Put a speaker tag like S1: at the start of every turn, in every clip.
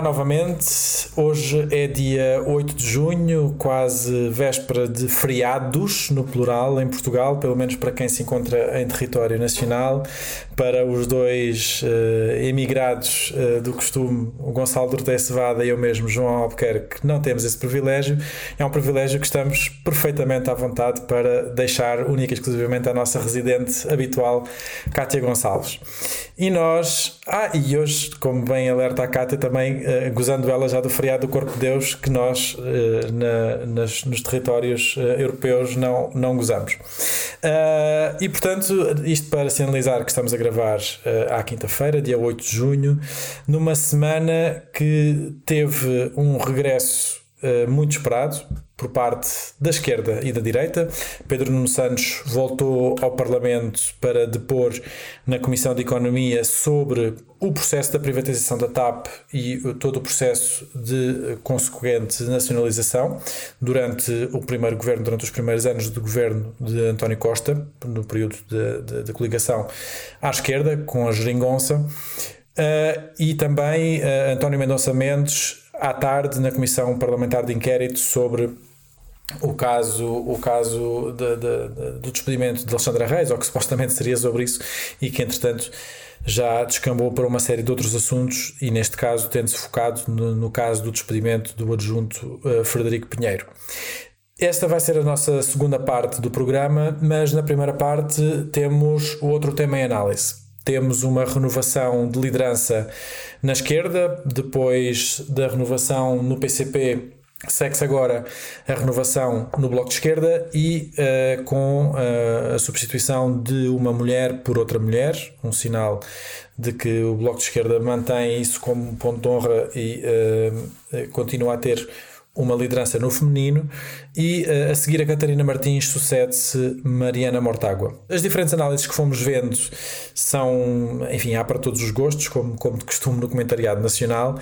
S1: Olá novamente. Hoje é dia 8 de junho, quase véspera de feriados, no plural, em Portugal, pelo menos para quem se encontra em território nacional. Para os dois uh, emigrados uh, do costume, o Gonçalo Dorté Cevada e eu mesmo, João Albuquerque, não temos esse privilégio. É um privilégio que estamos perfeitamente à vontade para deixar única e exclusivamente a nossa residente habitual, Cátia Gonçalves. E nós, ah, e hoje, como bem alerta a Cátia, também uh, gozando ela já do feriado do Corpo de Deus, que nós na, nas, nos territórios europeus não, não gozamos. e portanto, isto para sinalizar que estamos a gravar à quinta-feira, dia 8 de junho, numa semana que teve um regresso muito esperado por parte da esquerda e da direita. Pedro Nuno Santos voltou ao Parlamento para depor na Comissão de Economia sobre o processo da privatização da TAP e todo o processo de consequente nacionalização durante o primeiro governo, durante os primeiros anos do governo de António Costa, no período da coligação à esquerda, com a geringonça. Uh, e também uh, António Mendonça Mendes à tarde na Comissão Parlamentar de Inquérito sobre o caso, o caso de, de, de, do despedimento de Alexandra Reis, ou que supostamente seria sobre isso, e que entretanto já descambou para uma série de outros assuntos, e neste caso tendo-se focado no, no, caso do despedimento do adjunto uh, Frederico Pinheiro. Esta vai ser a nossa segunda parte do programa, mas na primeira parte temos outro tema em análise. Temos uma renovação de liderança na esquerda, depois da renovação no PCP Segue-se agora a renovação no Bloco de Esquerda e uh, com uh, a substituição de uma mulher por outra mulher, um sinal de que o Bloco de Esquerda mantém isso como ponto de honra e uh, continua a ter uma liderança no feminino e uh, a seguir a Catarina Martins sucede-se Mariana Mortágua. As diferentes análises que fomos vendo são, enfim, há para todos os gostos, como, como de costume no comentariado nacional,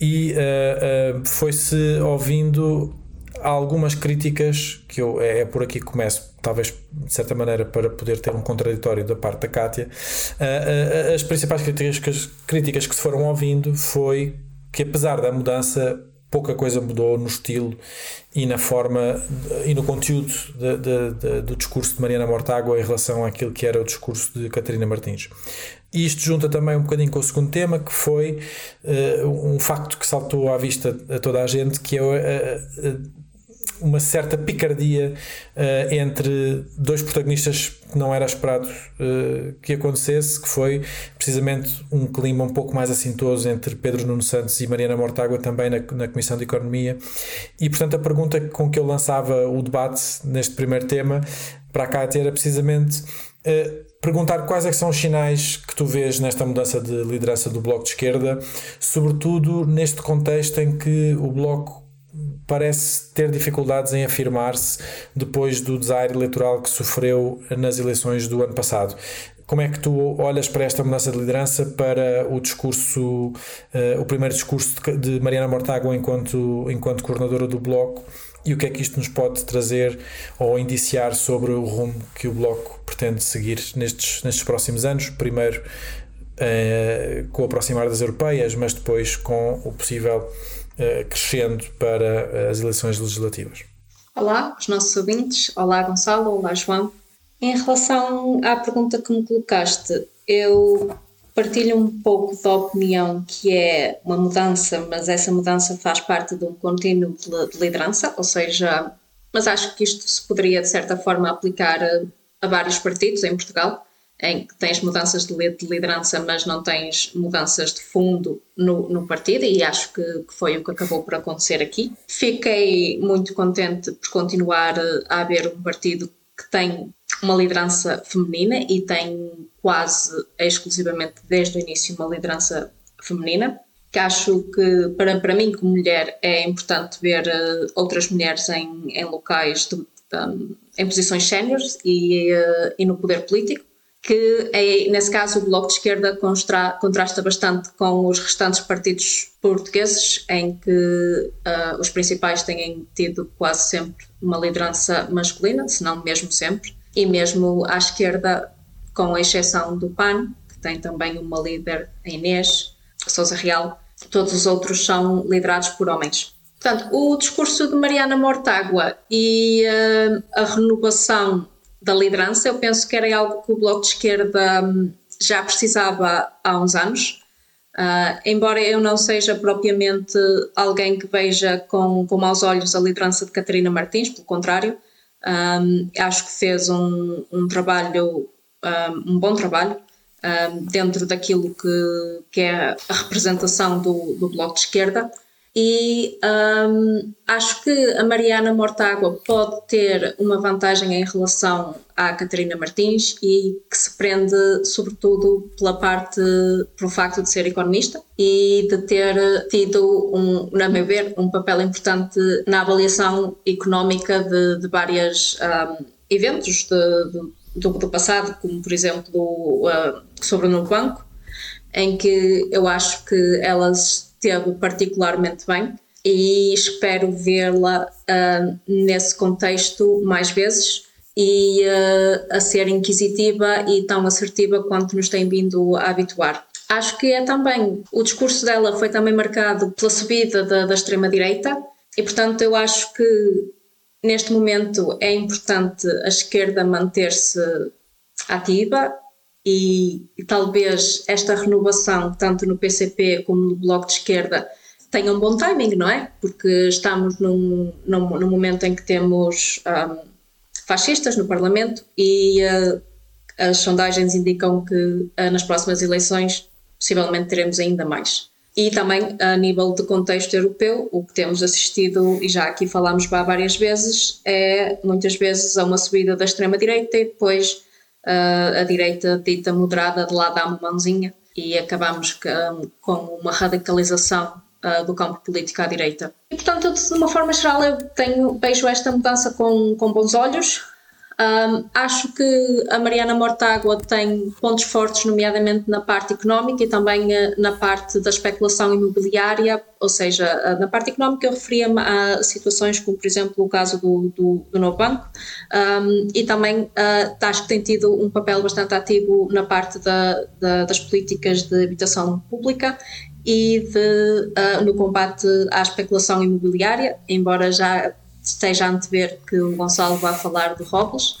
S1: e uh, uh, foi-se ouvindo algumas críticas que eu é, é, por aqui que começo, talvez de certa maneira para poder ter um contraditório da parte da Kátia. as principais críticas, críticas que se foram ouvindo foi que apesar da mudança pouca coisa mudou no estilo e na forma e no conteúdo de, de, de, do discurso de Mariana Mortágua em relação àquilo que era o discurso de Catarina Martins. E isto junta também um bocadinho com o segundo tema, que foi uh, um facto que saltou à vista a toda a gente, que é uh, uh, uma certa picardia uh, entre dois protagonistas que não era esperado uh, que acontecesse, que foi precisamente um clima um pouco mais assintoso entre Pedro Nuno Santos e Mariana Mortágua também na, na Comissão de Economia. E portanto a pergunta com que eu lançava o debate neste primeiro tema para cá era precisamente uh, perguntar quais é são os sinais que tu vês nesta mudança de liderança do Bloco de Esquerda, sobretudo neste contexto em que o Bloco parece ter dificuldades em afirmar-se depois do desaire eleitoral que sofreu nas eleições do ano passado. Como é que tu olhas para esta mudança de liderança, para o discurso, uh, o primeiro discurso de, Mariana Mortágua enquanto, enquanto coordenadora do Bloco e o que é que isto nos pode trazer ou indiciar sobre o rumo que o Bloco pretende seguir nestes, nestes próximos anos? Primeiro uh, com o aproximar das europeias, mas depois com o possível crescendo para as eleições legislativas.
S2: Olá, os nossos ouvintes. Olá, Gonçalo. Olá, João. Em relação à pergunta que me colocaste, eu partilho um pouco da opinião que é uma mudança, mas essa mudança faz parte de um contínuo de liderança, ou seja, mas acho que isto se poderia de certa forma aplicar a, a vários partidos em Portugal em que tens mudanças de liderança, mas não tens mudanças de fundo no, no partido, e acho que, que, foi o que acabou por acontecer aqui. Fiquei muito contente por continuar a haver um partido que tem uma liderança feminina e tem quase exclusivamente desde o início uma liderança feminina. Que acho que para, para mim, como mulher, é importante ver uh, outras mulheres em, em locais, de, de, em posições séniores e, uh, e no poder político que é, nesse caso o Bloco de Esquerda contrasta bastante com os restantes partidos portugueses, em que uh, os principais têm tido quase sempre uma liderança masculina, se não mesmo sempre, e mesmo à esquerda, com a exceção do PAN, que tem também uma líder, a Inês Sousa Real, todos os outros são liderados por homens. Portanto, o discurso de Mariana Mortágua e uh, a renovação da liderança, eu penso que era algo que o Bloco de Esquerda um, já precisava há uns anos. Uh, embora eu não seja propriamente alguém que veja com, com maus olhos a liderança de Catarina Martins, pelo contrário, um, acho que fez um, um trabalho, um, um bom trabalho, dentro daquilo que, que é a representação do, do Bloco de Esquerda e um, acho que a Mariana Mortágua pode ter uma vantagem em relação à Catarina Martins e que se prende sobretudo pela parte, pelo facto de ser economista e de ter tido, um, na meu ver, um papel importante na avaliação económica de, de vários um, eventos de, de, do, do, passado, como por exemplo uh, sobre o Novo Banco, em que eu acho que elas esteve particularmente bem e espero vê-la uh, nesse contexto mais vezes e uh, a ser inquisitiva e tão assertiva quanto nos tem vindo a habituar. Acho que é também, o discurso dela foi também marcado pela subida da, da extrema-direita e, portanto, eu acho que neste momento é importante a esquerda manter-se ativa e, talvez esta renovação, tanto no PCP como no Bloco de Esquerda, tenha um bom timing, não é? Porque estamos num, num, num momento em que temos um, fascistas no Parlamento e uh, as sondagens indicam que uh, nas próximas eleições possivelmente teremos ainda mais. E também a nível de contexto europeu, o que temos assistido, e já aqui falámos várias vezes, é muitas vezes a uma subida da extrema-direita e depois uh, a direita dita moderada de lá dá uma mãozinha e acabamos com uma radicalização uh, do campo político à direita. E portanto, de uma forma geral, eu tenho, vejo esta mudança com, com bons olhos. Um, acho que a Mariana Mortágua tem pontos fortes, nomeadamente na parte económica e também uh, na parte da especulação imobiliária, ou seja, uh, na parte económica eu referia-me a situações como, por exemplo, o caso do, do, do Novo Banco um, e também uh, acho que tem tido um papel bastante ativo na parte da, da, das políticas de habitação pública e de, no combate à especulação imobiliária, embora já esteja a antever que o Gonçalo vai falar do Robles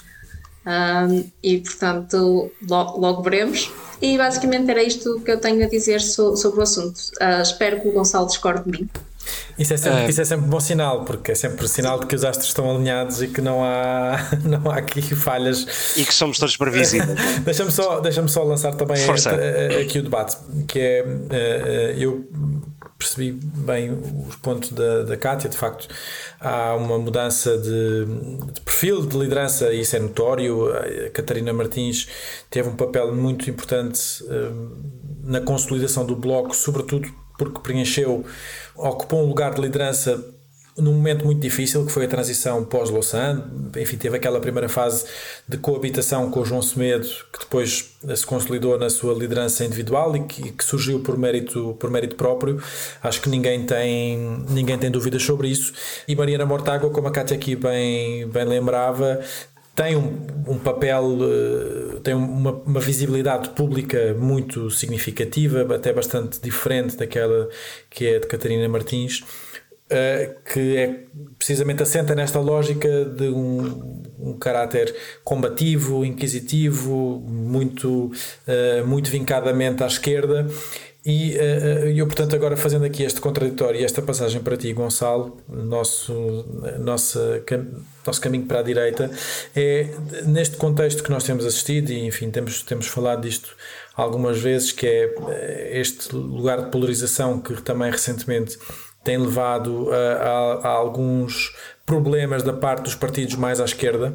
S2: um, e portanto logo, logo, veremos. E basicamente era isto que eu tenho a dizer so, sobre o assunto. Uh, espero que o Gonçalo discorde de mim.
S1: Isso é, sempre, é. isso é sempre bom sinal, porque é sempre sinal de que os astros estão alinhados e que não há, não há aqui falhas.
S3: E que somos todos previsíveis.
S1: deixa-me só, deixa só lançar também aqui o debate, que é eh, eh, eu percebi bem os pontos da, da Kátia, de facto há uma mudança de, de, perfil de liderança isso é notório. A Catarina Martins teve um papel muito importante um, na consolidação do bloco, sobretudo porque preencheu, ocupou um lugar de liderança num momento muito difícil que foi a transição pós-Lausanne, enfim, teve aquela primeira fase de coabitação com o João Semedo, que depois se consolidou na sua liderança individual e que, que, surgiu por mérito, por mérito próprio. Acho que ninguém tem, ninguém tem dúvidas sobre isso. E Mariana Mortágua, como a Cátia aqui bem, bem lembrava, tem um, um papel, eh, tem uma, uma, visibilidade pública muito significativa, até bastante diferente daquela que é de Catarina Martins que é precisamente assenta nesta lógica de um, um caráter combativo, inquisitivo, muito, uh, muito vincadamente à esquerda. E uh, eu, portanto, agora fazendo aqui este contraditório e esta passagem para ti, Gonçalo, nosso, nossa, nosso caminho para a direita, é neste contexto que nós temos assistido, e enfim, temos, temos falado disto algumas vezes, que é este lugar de polarização que também recentemente tem levado a, a, a, alguns problemas da parte dos partidos mais à esquerda,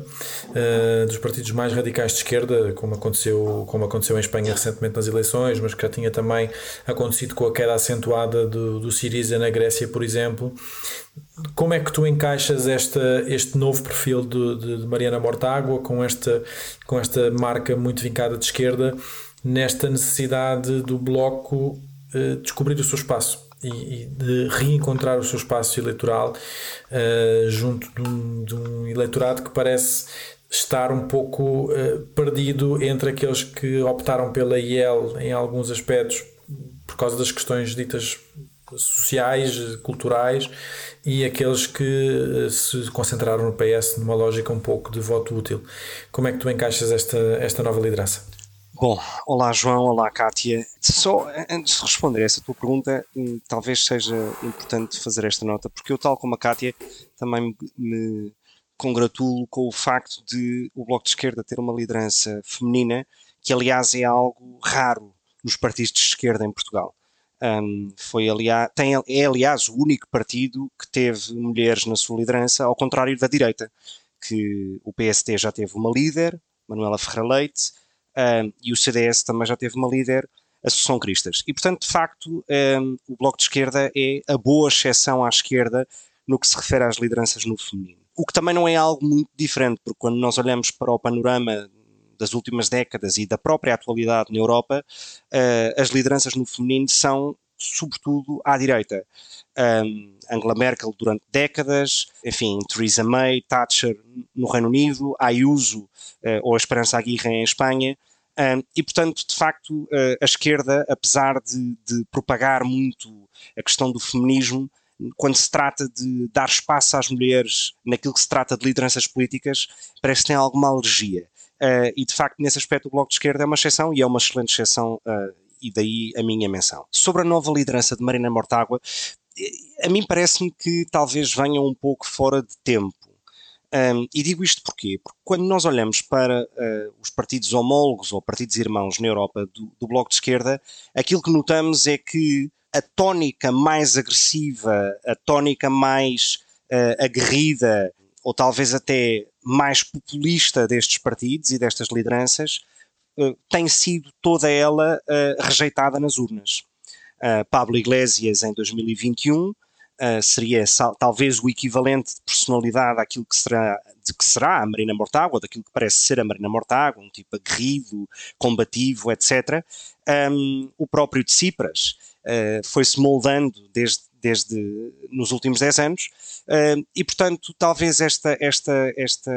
S1: uh, dos partidos mais radicais de esquerda, como aconteceu, como aconteceu em Espanha recentemente nas eleições, mas que já tinha também acontecido com a queda acentuada do, do Siriza na Grécia, por exemplo. Como é que tu encaixas esta, este novo perfil de, de Mariana Mortágua com esta, com esta marca muito vincada de esquerda nesta necessidade do Bloco uh, descobrir o seu espaço? E, de reencontrar o seu espaço eleitoral uh, junto de um, de um, eleitorado que parece estar um pouco uh, perdido entre aqueles que optaram pela IEL em alguns aspectos por causa das questões ditas sociais, culturais e aqueles que se concentraram no PS numa lógica um pouco de voto útil. Como é que tu encaixas esta, esta nova liderança?
S3: Bom, olá João, olá Kátia. Só antes de responder a essa tua pergunta, hum, talvez seja importante fazer esta nota, porque eu, tal como a Kátia, também me congratulo com o facto de o Bloco de Esquerda ter uma liderança feminina, que aliás é algo raro nos partidos de esquerda em Portugal. Um, foi aliás, tem, é aliás o único partido que teve mulheres na sua liderança, ao contrário da direita, que o PST já teve uma líder, Manuela Ferreira Leite, um, e o CDS também já teve uma líder, Associação Cristas. E, portanto, de facto, um, o Bloco de Esquerda é a boa exceção à esquerda no que se refere às lideranças no feminino. O que também não é algo muito diferente, porque quando nós olhamos para o panorama das últimas décadas e da própria atualidade na Europa, uh, as lideranças no feminino são, sobretudo, à direita. Um, Angela Merkel durante décadas, enfim, Theresa May, Thatcher no Reino Unido, Ayuso uh, ou a Esperança Aguirre em Espanha, um, e, portanto, de facto, uh, a esquerda, apesar de, de, propagar muito a questão do feminismo, quando se trata de dar espaço às mulheres naquilo que se trata de lideranças políticas, parece que tem alguma alergia. Uh, e, de facto, nesse aspecto, o Bloco de Esquerda é uma exceção e é uma excelente exceção, e daí a minha menção. Sobre a nova liderança de Marina Mortágua, a mim parece-me que talvez venha um pouco fora de tempo. Um, e digo isto porquê? Porque quando nós olhamos para uh, os partidos homólogos ou partidos irmãos na Europa do, do, Bloco de Esquerda, aquilo que notamos é que a tónica mais agressiva, a tónica mais uh, aguerrida, ou talvez até mais populista destes partidos e destas lideranças, tem sido toda ela rejeitada nas urnas. Pablo Iglesias, em 2021, uh, seria talvez o equivalente de personalidade àquilo que será, de que será a Marina Mortágua, daquilo que parece ser a Marina Mortágua, um tipo aguerrido, combativo, etc. Um, o próprio de Cipras uh, foi-se moldando desde, desde nos últimos 10 anos uh, e, portanto, talvez esta, esta, esta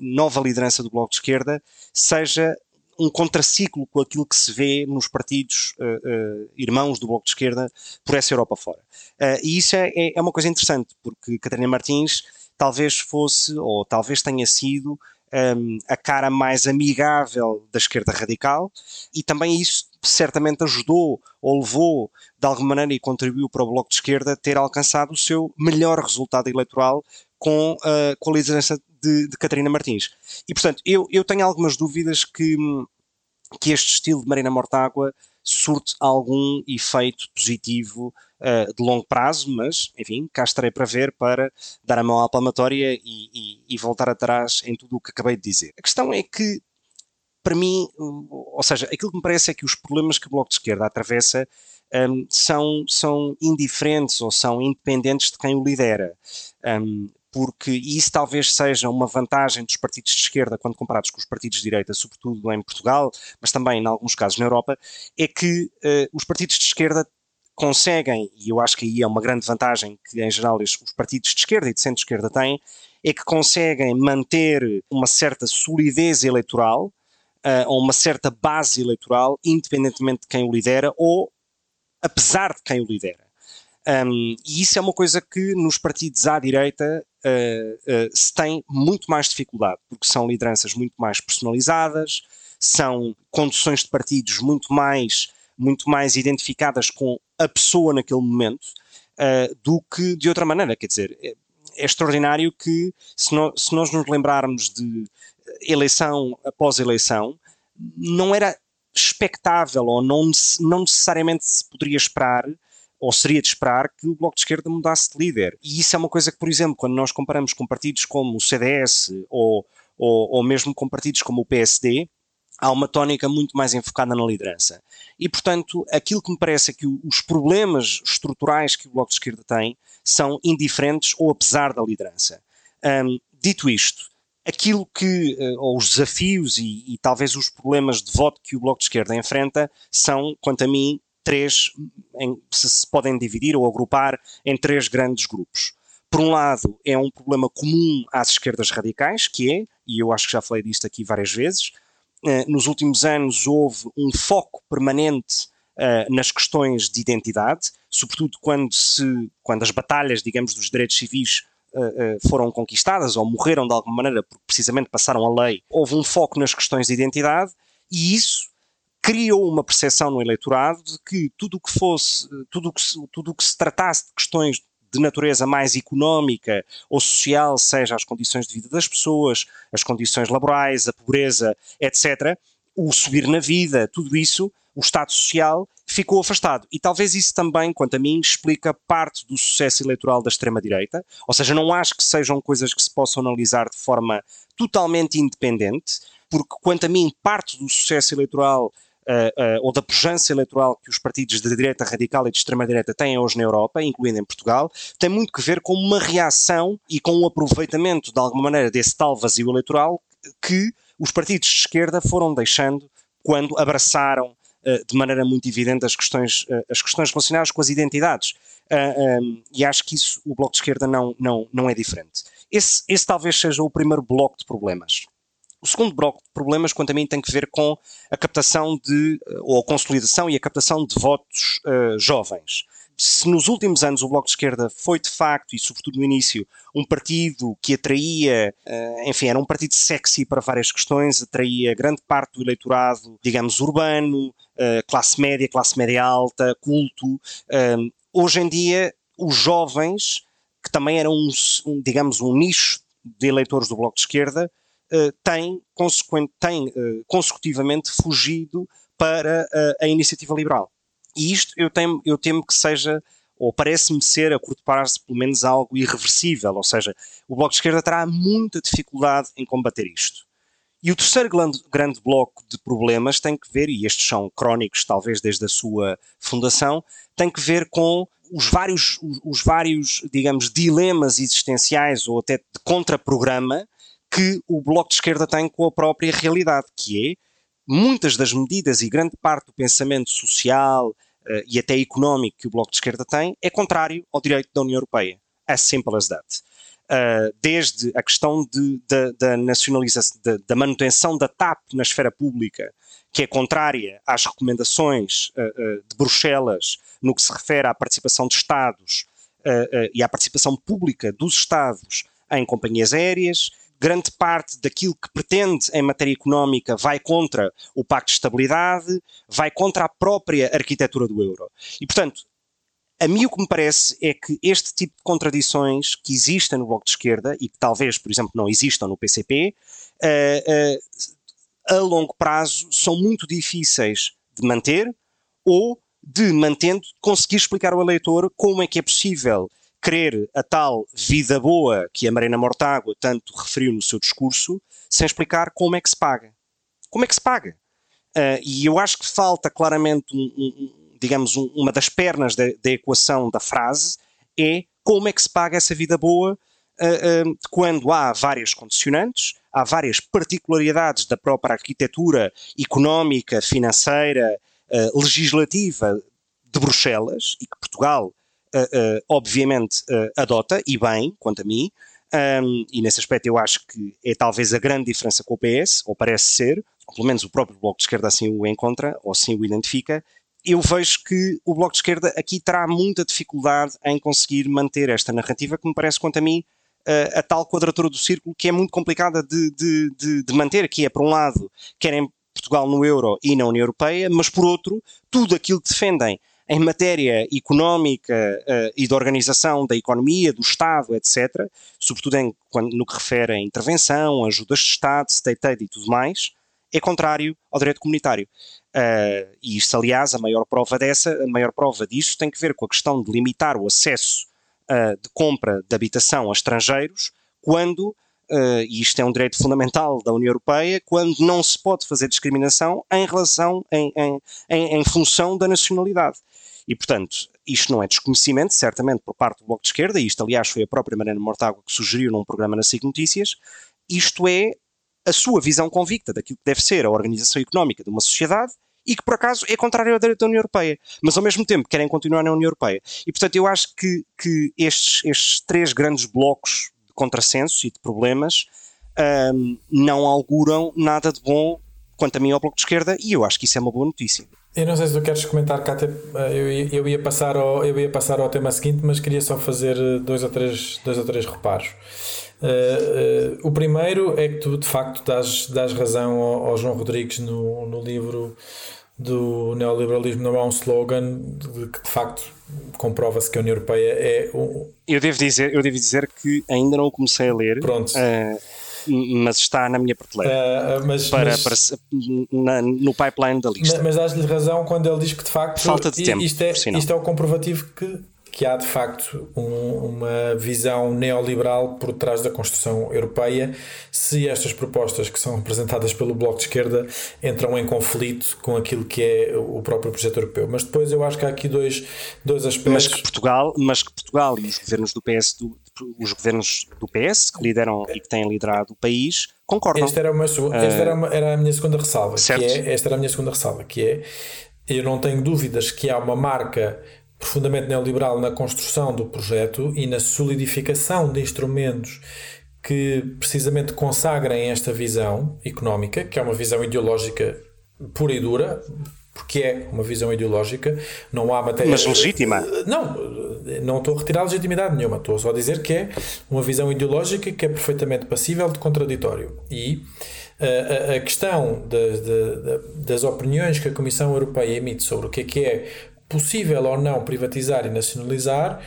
S3: nova liderança do Bloco de Esquerda seja um contraciclo com aquilo que se vê nos partidos uh, uh, irmãos do Bloco de Esquerda por essa Europa fora. Uh, e isso é, é, é, uma coisa interessante, porque Catarina Martins talvez fosse, ou talvez tenha sido, um, ehm, a cara mais amigável da esquerda radical, e também isso certamente ajudou ou levou de alguma maneira e contribuiu para o Bloco de Esquerda ter alcançado o seu melhor resultado eleitoral com, com a liderança de, de Catarina Martins. E portanto, eu, eu tenho algumas dúvidas que, que este estilo de Marina Mortágua surte algum efeito positivo uh, de longo prazo, mas, enfim, cá estarei para ver, para dar a mão à palmatória e, e, e, voltar atrás em tudo o que acabei de dizer. A questão é que, para mim, ou seja, aquilo que me parece é que os problemas que o Bloco de Esquerda atravessa um, são, são indiferentes ou são independentes de quem o lidera. Um, porque isso talvez seja uma vantagem dos partidos de esquerda quando comparados com os partidos de direita, sobretudo em Portugal, mas também em alguns casos na Europa, é que uh, os partidos de esquerda conseguem, e eu acho que aí é uma grande vantagem que em geral os partidos de esquerda e de centro-esquerda têm, é que conseguem manter uma certa solidez eleitoral, uh, ou uma certa base eleitoral, independentemente de quem o lidera ou apesar de quem o lidera. Um, e isso é uma coisa que nos partidos à direita uh, uh, se tem muito mais dificuldade, porque são lideranças muito mais personalizadas, são conduções de partidos muito mais, muito mais identificadas com a pessoa naquele momento uh, do que de outra maneira. Quer dizer, é, é extraordinário que, se, no, se nós nos lembrarmos de eleição após eleição, não era expectável ou não, não necessariamente se poderia esperar ou seria de esperar que o Bloco de Esquerda mudasse de líder. E isso é uma coisa que, por exemplo, quando nós comparamos com partidos como o CDS ou, ou, ou mesmo com partidos como o PSD, há uma tónica muito mais enfocada na liderança. E, portanto, aquilo que me parece é que os problemas estruturais que o Bloco de Esquerda tem são indiferentes ou apesar da liderança. Um, dito isto, aquilo que, uh, ou os desafios e, e, talvez os problemas de voto que o Bloco de Esquerda enfrenta são, quanto a mim, três, em, se, se podem dividir ou agrupar em três grandes grupos. Por um lado, é um problema comum às esquerdas radicais, que é, e eu acho que já falei disto aqui várias vezes, eh, nos últimos anos houve um foco permanente uh, nas questões de identidade, sobretudo quando, se, quando as batalhas, digamos, dos direitos civis uh, foram conquistadas ou morreram de alguma maneira porque precisamente passaram a lei. Houve um foco nas questões de identidade e isso criou uma percepção no eleitorado de que tudo o que fosse, tudo o que, tudo o que se tratasse de questões de natureza mais económica ou social, seja as condições de vida das pessoas, as condições laborais, a pobreza, etc., o subir na vida, tudo isso, o Estado Social, ficou afastado. E talvez isso também, quanto a mim, explica parte do sucesso eleitoral da extrema-direita. Ou seja, não acho que sejam coisas que se possam analisar de forma totalmente independente, porque, quanto a mim, parte do sucesso eleitoral ou da pujança eleitoral que os partidos de direita radical e de extrema-direita têm hoje na Europa, incluindo em Portugal, tem muito que ver com uma reação e com um aproveitamento, de alguma maneira, desse tal vazio eleitoral que os partidos de esquerda foram deixando quando abraçaram uh, de maneira muito evidente as questões, as questões relacionadas com as identidades. Um, e acho que isso o Bloco de Esquerda não, não, não é diferente. Esse, esse talvez seja o primeiro bloco de problemas. O segundo bloco de problemas, quanto a mim, tem que ver com a captação de, eh, ou a consolidação e a captação de votos uh, jovens. Se nos últimos anos o Bloco de Esquerda foi de facto, e sobretudo no início, um partido que atraía, uh, enfim, era um partido sexy para várias questões, atraía grande parte do eleitorado, digamos, urbano, classe média, classe média alta, culto. hoje em dia, os jovens, que também eram, um, digamos, um nicho de eleitores do Bloco de Esquerda, tem, tem uh, consecutivamente fugido para uh, a iniciativa liberal. E isto eu temo, eu temo que seja, ou parece-me ser, a curto prazo, pelo menos algo irreversível, ou seja, o Bloco de Esquerda terá muita dificuldade em combater isto. E o terceiro grande, grande bloco de problemas tem que ver, e estes são crónicos talvez desde a sua fundação, tem que ver com os vários, os, os vários, digamos, dilemas existenciais ou até de contraprograma que o Bloco de Esquerda tem com a própria realidade, que é muitas das medidas e grande parte do pensamento social uh, e até económico que o Bloco de Esquerda tem é contrário ao direito da União Europeia. As simple as that. Uh, desde a questão de, de, da nacionalização, de, da manutenção da TAP na esfera pública, que é contrária às recomendações uh, de Bruxelas no que se refere à participação de Estados e à participação pública dos Estados em companhias aéreas, grande parte daquilo que pretende em matéria económica vai contra o Pacto de Estabilidade, vai contra a própria arquitetura do euro. E, portanto, a mim o que me parece é que este tipo de contradições que existem no Bloco de Esquerda e que talvez, por exemplo, não existam no PCP, uh, eh, uh, a longo prazo são muito difíceis de manter ou de, mantendo, conseguir explicar ao eleitor como é que é possível querer a tal vida boa que a Marina Mortágua tanto referiu no seu discurso, sem explicar como é que se paga. Como é que se paga? Uh, e eu acho que falta claramente, um, um, digamos, um, uma das pernas da, da, equação da frase é como é que se paga essa vida boa uh, uh, quando há várias condicionantes, há várias particularidades da própria arquitetura económica, financeira, legislativa de Bruxelas e que Portugal obviamente uh, adota, e bem, quanto a mim, um, e nesse aspecto eu acho que é talvez a grande diferença com o PS, ou parece ser, ou pelo menos o próprio Bloco de Esquerda assim o encontra, ou assim o identifica, eu vejo que o Bloco de Esquerda aqui terá muita dificuldade em conseguir manter esta narrativa que me parece, quanto a mim, a, a tal quadratura do círculo que é muito complicada de, de, de, de manter, que é, por um lado, querem Portugal no euro e na União Europeia, mas por outro, tudo aquilo que defendem em matéria económica uh, e de organização da economia, do Estado, etc., sobretudo em, quando, no que refere a intervenção, ajudas de Estado, state aid e tudo mais, é contrário ao direito comunitário. Uh, e isto, aliás, a maior prova dessa, a maior prova disso tem que ver com a questão de limitar o acesso uh, de compra de habitação a estrangeiros, quando, uh, e isto é um direito fundamental da União Europeia, quando não se pode fazer discriminação em relação, em, em, em, em função da nacionalidade. E, portanto, isto não é desconhecimento, certamente, por parte do Bloco de Esquerda, e isto, aliás, foi a própria Mariana Mortágua que sugeriu num programa na SIC Notícias, isto é a sua visão convicta daquilo que deve ser a organização económica de uma sociedade e que, por acaso, é contrário ao direito da União Europeia, mas ao mesmo tempo querem continuar na União Europeia. E, portanto, eu acho que, que estes, estes três grandes blocos de contrassensos e de problemas um, não auguram nada de bom quanto a mim ao Bloco de Esquerda, e eu acho que isso é uma boa notícia.
S1: Eu não sei se tu queres comentar, Cátia, eu, eu, ia passar ao, eu ia passar ao tema seguinte, mas queria só fazer dois ou três, dois ou três reparos. Uh, uh, o primeiro é que tu de facto dás, dás razão ao, ao João Rodrigues no, no livro do neoliberalismo. Não é um slogan que de facto comprova-se que a União Europeia é um...
S3: eu devo dizer eu devo dizer que ainda não comecei a ler.
S1: Pronto. Uh,
S3: mas está na minha prateleira
S1: uh, mas,
S3: para,
S1: mas,
S3: para na, no pipeline da lista
S1: mas, mas dás-lhe razão quando ele diz que de facto
S3: falta de tempo
S1: isto é, isto é o comprovativo que que há de facto um, uma visão neoliberal por trás da construção europeia, se estas propostas que são apresentadas pelo Bloco de Esquerda entram em conflito com aquilo que é o próprio projeto europeu. Mas depois eu acho que há aqui dois, dois aspectos.
S3: Mas que Portugal, mas que Portugal e os governos do PS, do, os governos do PS que lideram e que têm liderado o país concordam.
S1: Esta era, uma, esta era, uma, era a minha segunda ressalva. Certo. Que é, esta era a minha segunda ressalva, que é eu não tenho dúvidas que há uma marca profundamente neoliberal na construção do projeto e na solidificação de instrumentos que precisamente consagrem esta visão económica, que é uma visão ideológica pura e dura, porque é uma visão ideológica, não há matéria.
S3: Mas legítima?
S1: Não, não estou a retirar legitimidade nenhuma, estou só a dizer que é uma visão ideológica que é perfeitamente passível de contraditório. E a, a, a questão de, de, de, das opiniões que a Comissão Europeia emite sobre o que é que é possível ou não privatizar e nacionalizar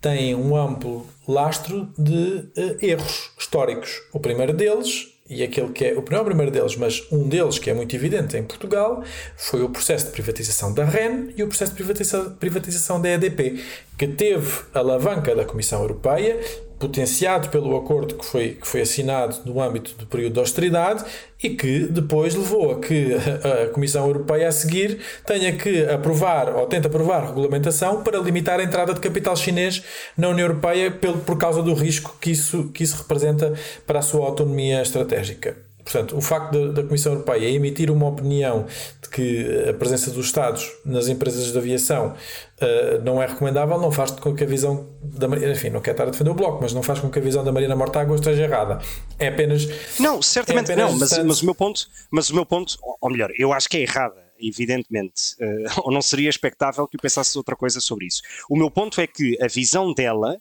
S1: tem um amplo lastro de uh, erros históricos. O primeiro deles, e aquele que é, o não o primeiro deles, mas um deles que é muito evidente em Portugal, foi o processo de privatização da REN e o processo de privatização, privatização da EDP, que teve a alavanca da Comissão Europeia, potenciado pelo acordo que foi, que foi assinado no âmbito do período de austeridade e que depois levou a que a Comissão Europeia a seguir tenha que aprovar ou tenta aprovar regulamentação para limitar a entrada de capital chinês na União Europeia por, por causa do risco que isso, que isso representa para a sua autonomia estratégica. Portanto, o facto da, Comissão Europeia emitir uma opinião de que a presença dos Estados nas empresas de aviação uh, não é recomendável não faz com que a visão da enfim, não quero estar a defender o Bloco, mas não faz com que a visão da Marina Mortágua esteja errada. É apenas.
S3: Não, certamente é apenas não, mas, mas, o meu ponto, mas o meu ponto, ou melhor, eu acho que é errada evidentemente, uh, ou não seria expectável que eu pensasse outra coisa sobre isso. O meu ponto é que a visão dela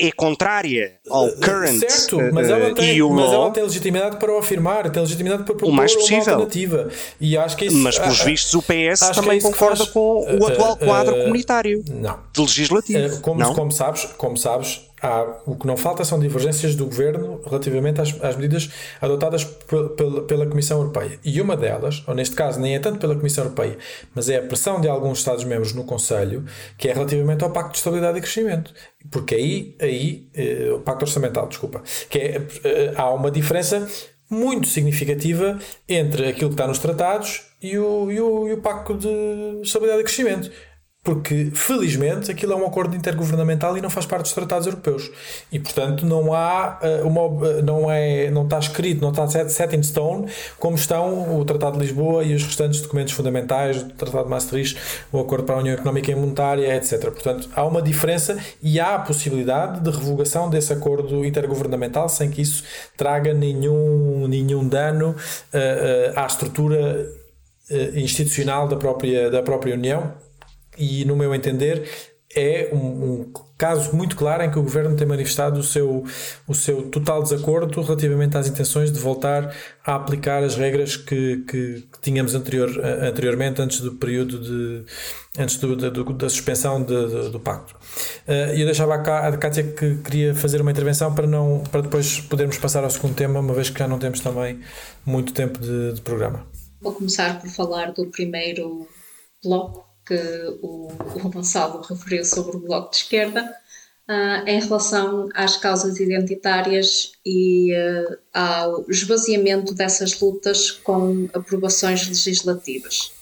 S3: é contrária ao uh, current
S1: certo, mas ela, tem, uh, mas ela tem legitimidade para o afirmar, tem legitimidade para propor o mais possível. uma alternativa. E acho que isso,
S3: mas, pelos vistos, o PS também concorda faz, com o atual quadro comunitário
S1: não.
S3: de legislativo.
S1: como,
S3: não?
S1: como sabes, como sabes há, o que não falta são divergências do governo relativamente às, às medidas adotadas pela, Comissão Europeia. E uma delas, ou neste caso nem é tanto pela Comissão Europeia, mas é a pressão de alguns Estados-membros no Conselho, que é relativamente ao Pacto de Estabilidade e Crescimento. Porque aí, aí eh, o Pacto Orçamental, desculpa, que é, eh, há uma diferença muito significativa entre aquilo que está nos tratados e o, e o, e o Pacto de Estabilidade e Crescimento porque felizmente aquilo é um acordo intergovernamental e não faz parte dos tratados europeus. E portanto não há uh, uma uh, não é não está escrito não está set in stone como estão o Tratado de Lisboa e os restantes documentos fundamentais do Tratado de Maastricht o Acordo para a União Económica e Monetária etc portanto há uma diferença e há a possibilidade de revogação desse acordo intergovernamental sem que isso traga nenhum nenhum dano uh, à estrutura institucional da própria da própria União e, no meu entender, é um, um, caso muito claro em que o governo tem manifestado o seu, o seu total desacordo relativamente às intenções de voltar a aplicar as regras que, que, que tínhamos anterior, anteriormente, antes do período de. antes do, do, da suspensão de, do pacto. Uh, eu deixava a, a Kátia que queria fazer uma intervenção para, não, para depois podermos passar ao segundo tema, uma vez que já não temos também muito tempo de, de programa.
S2: Vou começar por falar do primeiro bloco que o, o Gonçalo referiu sobre o Bloco de Esquerda, uh, em relação às causas identitárias e uh, ao esvaziamento dessas lutas com aprovações legislativas.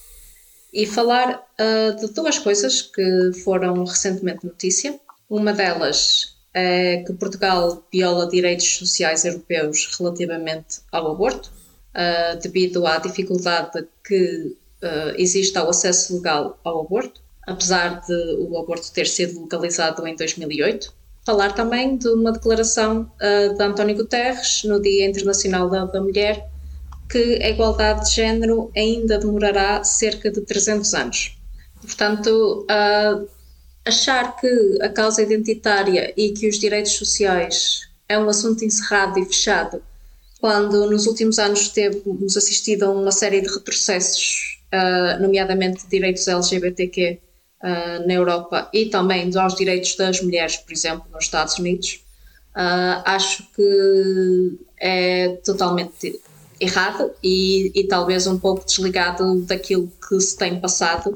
S2: E falar uh, de duas coisas que foram recentemente notícia. Uma delas é que Portugal viola direitos sociais europeus relativamente ao aborto, devido à dificuldade que uh, existe ao acesso legal ao aborto, apesar de o aborto ter sido legalizado em 2008. Falar também de uma declaração uh, de António Guterres no Dia Internacional da, da Mulher, que a igualdade de género ainda demorará cerca de 300 anos. Portanto, uh, achar que a causa identitária e que os direitos sociais é um assunto encerrado e fechado, quando nos últimos anos temos assistido a uma série de retrocessos, uh, nomeadamente de direitos LGBTQ uh, na Europa e também aos direitos das mulheres, por exemplo, nos Estados Unidos, uh, acho que é totalmente errado e, e, talvez um pouco desligado daquilo que se tem passado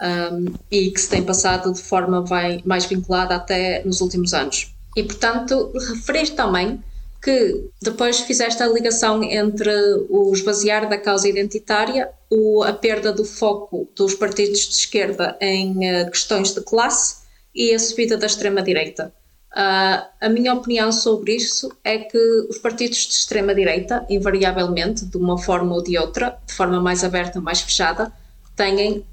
S2: um, e que se tem passado de forma vai, mais vinculada até nos últimos anos. E, portanto, referir também que depois fizeste a ligação entre o esvaziar da causa identitária, o, a perda do foco dos partidos de esquerda em uh, questões de classe e a subida da extrema-direita. Uh, a minha opinião sobre isso é que os partidos de extrema-direita, invariavelmente, de uma forma ou de outra, de forma mais aberta ou mais fechada, têm,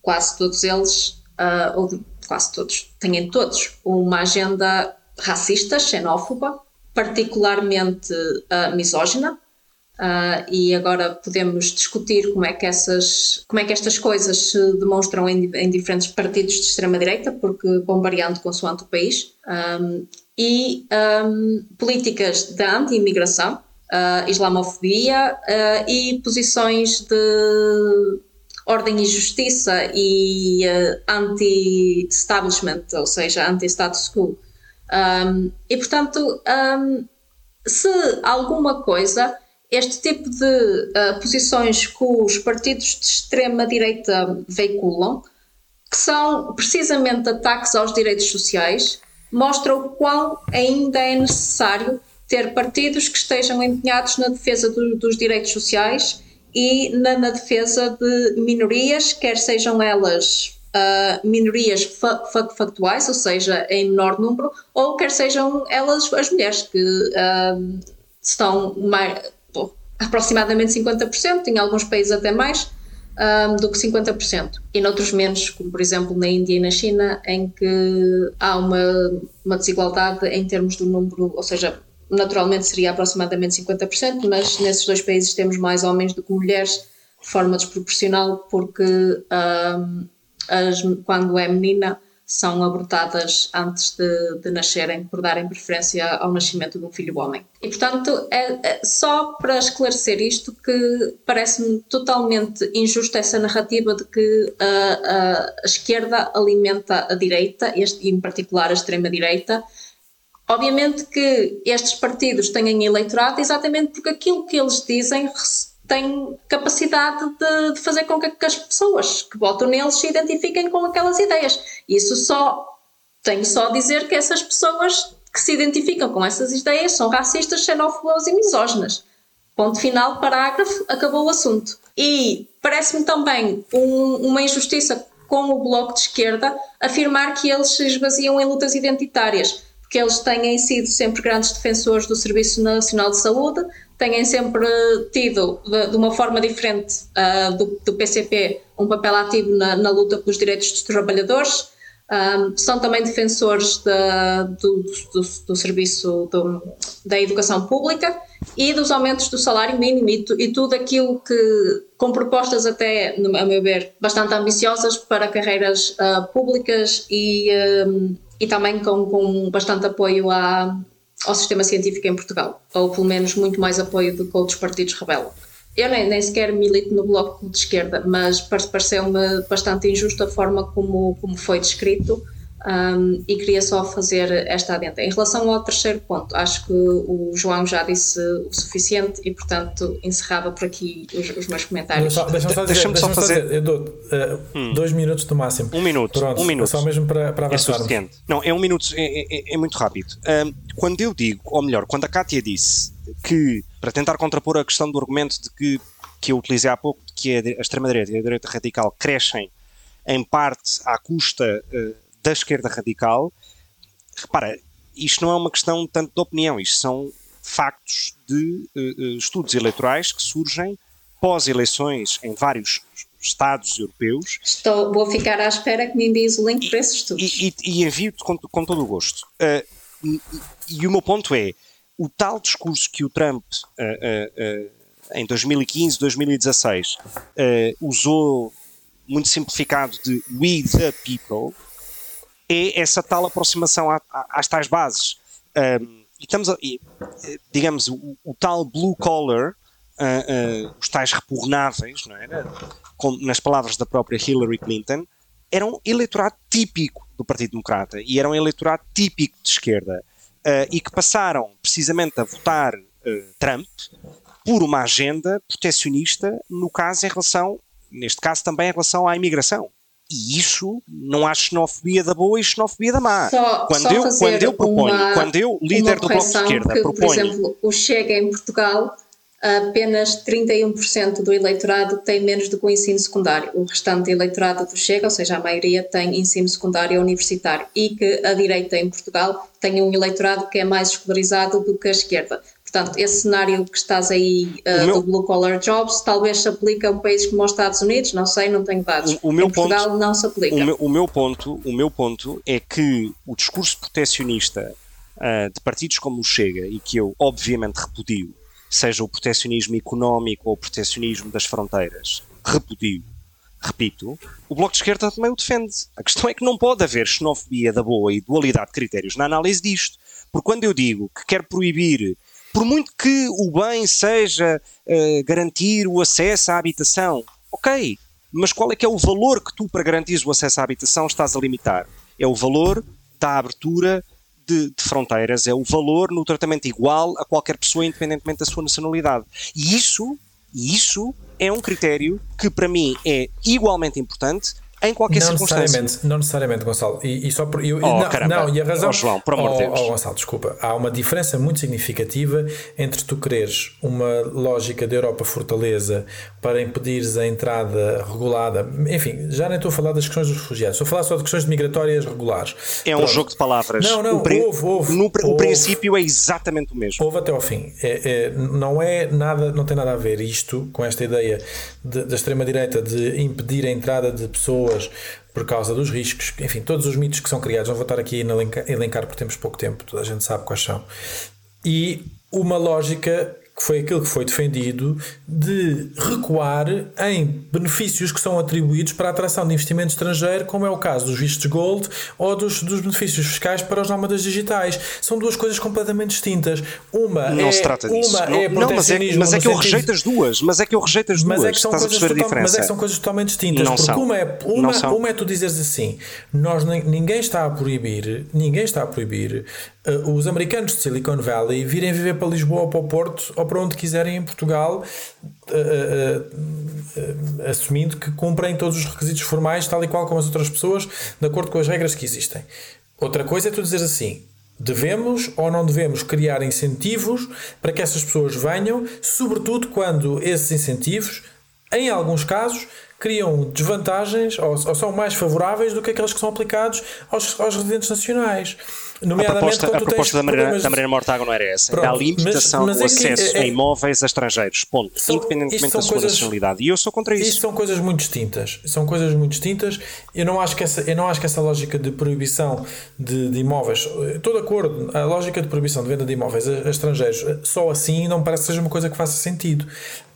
S2: quase todos eles, uh, ou quase todos, têm todos, uma agenda racista, xenófoba, particularmente uh, misógina, Uh, e agora podemos discutir como é que essas como é que estas coisas se demonstram em, em diferentes partidos de extrema direita porque vão variando consoante o país um, e um, políticas de anti-imigração uh, islamofobia uh, e posições de ordem e justiça e anti-establishment ou seja anti-status quo um, e portanto se alguma coisa este tipo de uh, posições que os partidos de extrema-direita veiculam, que são precisamente ataques aos direitos sociais, mostram o quão ainda é necessário ter partidos que estejam empenhados na defesa do, dos direitos sociais e na, na, defesa de minorias, quer sejam elas uh, minorias factuais, ou seja, em menor número, ou quer sejam elas as mulheres que uh, estão mais aproximadamente 50%, em alguns países até mais um, do que 50%, e noutros menos, como por exemplo na Índia e na China, em que há uma, uma desigualdade em termos do número, ou seja, naturalmente seria aproximadamente 50%, mas nesses dois países temos mais homens do que mulheres, de forma desproporcional, porque as, quando é menina são abortadas antes de, de, nascerem, por darem preferência ao nascimento de um filho homem. E, portanto, é, é só para esclarecer isto que parece-me totalmente injusta essa narrativa de que a, a, a esquerda alimenta a direita, este, em particular a extrema-direita. Obviamente que estes partidos têm eleitorado exatamente porque aquilo que eles dizem tem capacidade de, de, fazer com que, que, as pessoas que votam neles se identifiquem com aquelas ideias. Isso só tenho só a dizer que essas pessoas que se identificam com essas ideias são racistas, xenófobas e misóginas. Ponto final, parágrafo, acabou o assunto. E parece-me também um, uma injustiça com o Bloco de Esquerda afirmar que eles se esvaziam em lutas identitárias, porque eles têm sido sempre grandes defensores do Serviço Nacional de Saúde, têm sempre tido, de, de uma forma diferente uh, do, do, PCP, um papel ativo na, na, luta pelos direitos dos trabalhadores. Um, são também defensores de, do, do, do, serviço da educação pública e dos aumentos do salário mínimo e, e, tudo aquilo que, com propostas até, a meu ver, bastante ambiciosas para carreiras uh, públicas e, um, e também com, com bastante apoio à, ao sistema científico em Portugal, ou pelo menos muito mais apoio do que outros partidos rebelam. Eu nem, nem sequer milito no bloco de esquerda, mas pareceu-me bastante injusta a forma como, como foi descrito um, e queria só fazer esta adenda. Em relação ao terceiro ponto, acho que o João já disse o suficiente e, portanto, encerrava por aqui os, os meus comentários.
S1: Deixa-me só, deixa deixa só fazer. Eu dou uh, hum. dois minutos no máximo.
S3: Um minuto. Pronto, um minuto.
S1: Só mesmo para, para
S3: avançar. É suficiente. Não, é um minuto, é, é, é muito rápido. Um, quando eu digo, ou melhor, quando a Kátia disse que, para tentar contrapor a questão do argumento de que, que eu utilizei há pouco, de que a extrema-direita e a direita radical crescem em parte à custa. Uh, da esquerda radical, repara, isto não é uma questão tanto de opinião, isto são factos de uh, estudos eleitorais que surgem pós-eleições em vários Estados europeus.
S2: Estou, vou ficar à espera que me envies o link para esses estudos.
S3: E, e, e envio-te com, com, todo o gosto. Uh, e, e, o meu ponto é, o tal discurso que o Trump uh, em 2015, 2016, uh, usou muito simplificado de We the People, é essa tal aproximação às tais bases. Um, e estamos a, e, digamos, o, o, tal blue collar, uh, uh, os tais repugnáveis, não era? Com, nas palavras da própria Hillary Clinton, eram um eleitorado típico do Partido Democrata e eram um eleitorado típico de esquerda uh, e que passaram precisamente a votar Trump por uma agenda protecionista, no caso em relação, neste caso também em relação à imigração. E isso não há xenofobia da boa e xenofobia da má.
S2: Só,
S3: quando,
S2: só
S3: eu, quando eu proponho,
S2: uma,
S3: quando eu, líder do Bloco de Esquerda,
S2: que,
S3: proponho.
S2: Por exemplo, o Chega em Portugal, apenas 31% do eleitorado tem menos do que o ensino secundário. O restante eleitorado do Chega, ou seja, a maioria, tem ensino secundário universitário. E que a direita em Portugal tem um eleitorado que é mais escolarizado do que a esquerda. Portanto, esse cenário que estás aí uh, meu, do blue collar jobs talvez se aplique a um país como os Estados Unidos, não sei, não tenho dados.
S3: O, o meu
S2: em Portugal
S3: ponto,
S2: não se aplica.
S3: O meu, o meu, ponto, o meu ponto é que o discurso protecionista uh, de partidos como o Chega, e que eu obviamente repudio, seja o protecionismo económico ou o protecionismo das fronteiras, repudio, repito, o Bloco de Esquerda também o defende. A questão é que não pode haver xenofobia da boa e dualidade de critérios na análise disto. Porque quando eu digo que quero proibir por muito que o bem seja uh, garantir o acesso à habitação, ok, mas qual é que é o valor que tu, para garantir o acesso à habitação, estás a limitar? É o valor da abertura de, de, fronteiras, é o valor no tratamento igual a qualquer pessoa, independentemente da sua nacionalidade. E isso, isso é um critério que, para mim, é igualmente importante em qualquer
S1: não
S3: circunstância.
S1: Necessariamente, não necessariamente, Gonçalo. E, e só por, eu,
S3: oh,
S1: não,
S3: caramba.
S1: não, e a razão.
S3: Oh, João, por amor de
S1: oh,
S3: Deus.
S1: Oh, Gonçalo, desculpa. Há uma diferença muito significativa entre tu quereres uma lógica de Europa Fortaleza para impedires a entrada regulada. Enfim, já nem estou a falar das questões dos refugiados, estou a falar só de questões migratórias regulares.
S3: É um jogo de palavras.
S1: Não, não,
S3: o,
S1: houve, houve,
S3: no,
S1: houve,
S3: o princípio é exatamente o mesmo.
S1: Houve até ao fim. É, é, não é nada, não tem nada a ver isto com esta ideia de, da extrema-direita de impedir a entrada de pessoas por causa dos riscos, enfim, todos os mitos que são criados, não vou estar aqui a elencar, elencar porque temos pouco tempo, toda a gente sabe quais são. E uma lógica que foi aquilo que foi defendido, de recuar em benefícios que são atribuídos para a atração de investimento estrangeiro, como é o caso dos vistos gold ou dos, dos benefícios fiscais para os nómadas digitais. São duas coisas completamente distintas. Uma
S3: não
S1: é,
S3: se trata disso.
S1: Uma
S3: não,
S1: é
S3: não, mas é, mas é que eu rejeito as duas. Mas é que eu rejeito as duas.
S1: Mas é que são, coisas, total, mas é que são coisas totalmente distintas.
S3: Não
S1: porque
S3: são.
S1: uma é,
S3: Não
S1: uma,
S3: são.
S1: uma é tu dizeres assim: nós, ninguém está a proibir, ninguém está a proibir uh, os americanos de Silicon Valley virem viver para Lisboa ou para o Porto ou para onde quiserem em Portugal, uh, uh, assumindo que cumprem todos os requisitos formais, tal e qual como as outras pessoas, de acordo com as regras que existem. Outra coisa é tu dizer assim: devemos ou não devemos criar incentivos para que essas pessoas venham, sobretudo quando esses incentivos, em alguns casos, criam desvantagens ou, ou, são mais favoráveis do que aqueles que são aplicados aos, aos residentes nacionais.
S3: Nomeadamente a proposta, a proposta da, Mariana, da Mariana Mortágua não era essa. Pronto, era a limitação mas, mas do é acesso é, é, a imóveis a estrangeiros. Ponto. São, independentemente da sua coisas, nacionalidade. E eu sou contra isso.
S1: Isto são coisas muito distintas. São coisas muito distintas. Eu não acho que essa, eu não acho que essa lógica de proibição de, de imóveis. Estou de acordo. A lógica de proibição de venda de imóveis a, a estrangeiros, só assim não parece que seja uma coisa que faça sentido.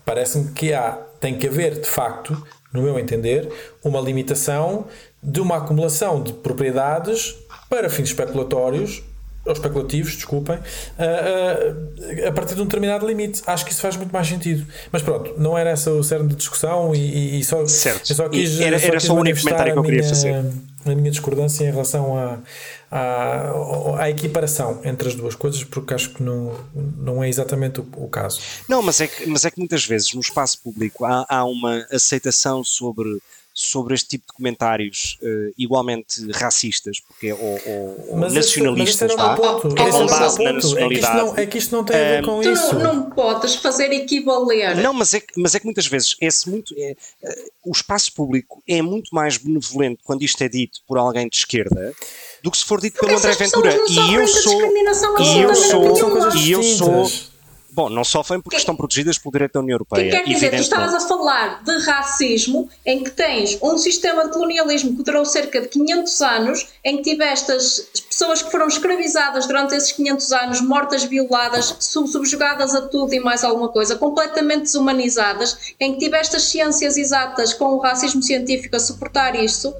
S1: Parece-me que há, tem que haver, de facto, no meu entender, uma limitação de uma acumulação de propriedades para fins especulatórios ou especulativos, desculpem, a, a, a, partir de um determinado limite. Acho que isso faz muito mais sentido. Mas pronto, não era esse o cerne de discussão e, e só,
S3: certo.
S1: só quis,
S3: era,
S1: só
S3: era
S1: quis
S3: só o único comentário que eu queria
S1: minha,
S3: fazer.
S1: A minha discordância em relação à, à, equiparação entre as duas coisas, porque acho que não, não é exatamente o, o caso.
S3: Não, mas é, que, mas é que muitas vezes no espaço público há, há uma aceitação sobre sobre este tipo de comentários uh, igualmente racistas, porque é ou, ou,
S1: mas
S3: nacionalistas,
S1: esse, mas
S3: ponto.
S1: que é com
S3: base na nacionalidade.
S1: É que, não, é que isto não tem a ver com
S2: tu
S1: isso.
S2: Não, não podes fazer equivaler.
S3: Não, mas é que, mas é que muitas vezes esse muito, é, uh, o espaço público é muito mais benevolente quando isto é dito por alguém de esquerda do que se for dito pelo André Ventura. E eu sou. E eu sou. E eu sou Bom, não sofrem porque que, estão protegidas pelo direito da União Europeia.
S2: Que quer dizer? Tu estavas a falar de racismo em que tens um sistema de colonialismo que durou cerca de 500 anos, em que tiveste as pessoas que foram escravizadas durante esses 500 anos, mortas, violadas, subjugadas a tudo e mais alguma coisa, completamente desumanizadas, em que tiveste as ciências exatas com o racismo científico a suportar isso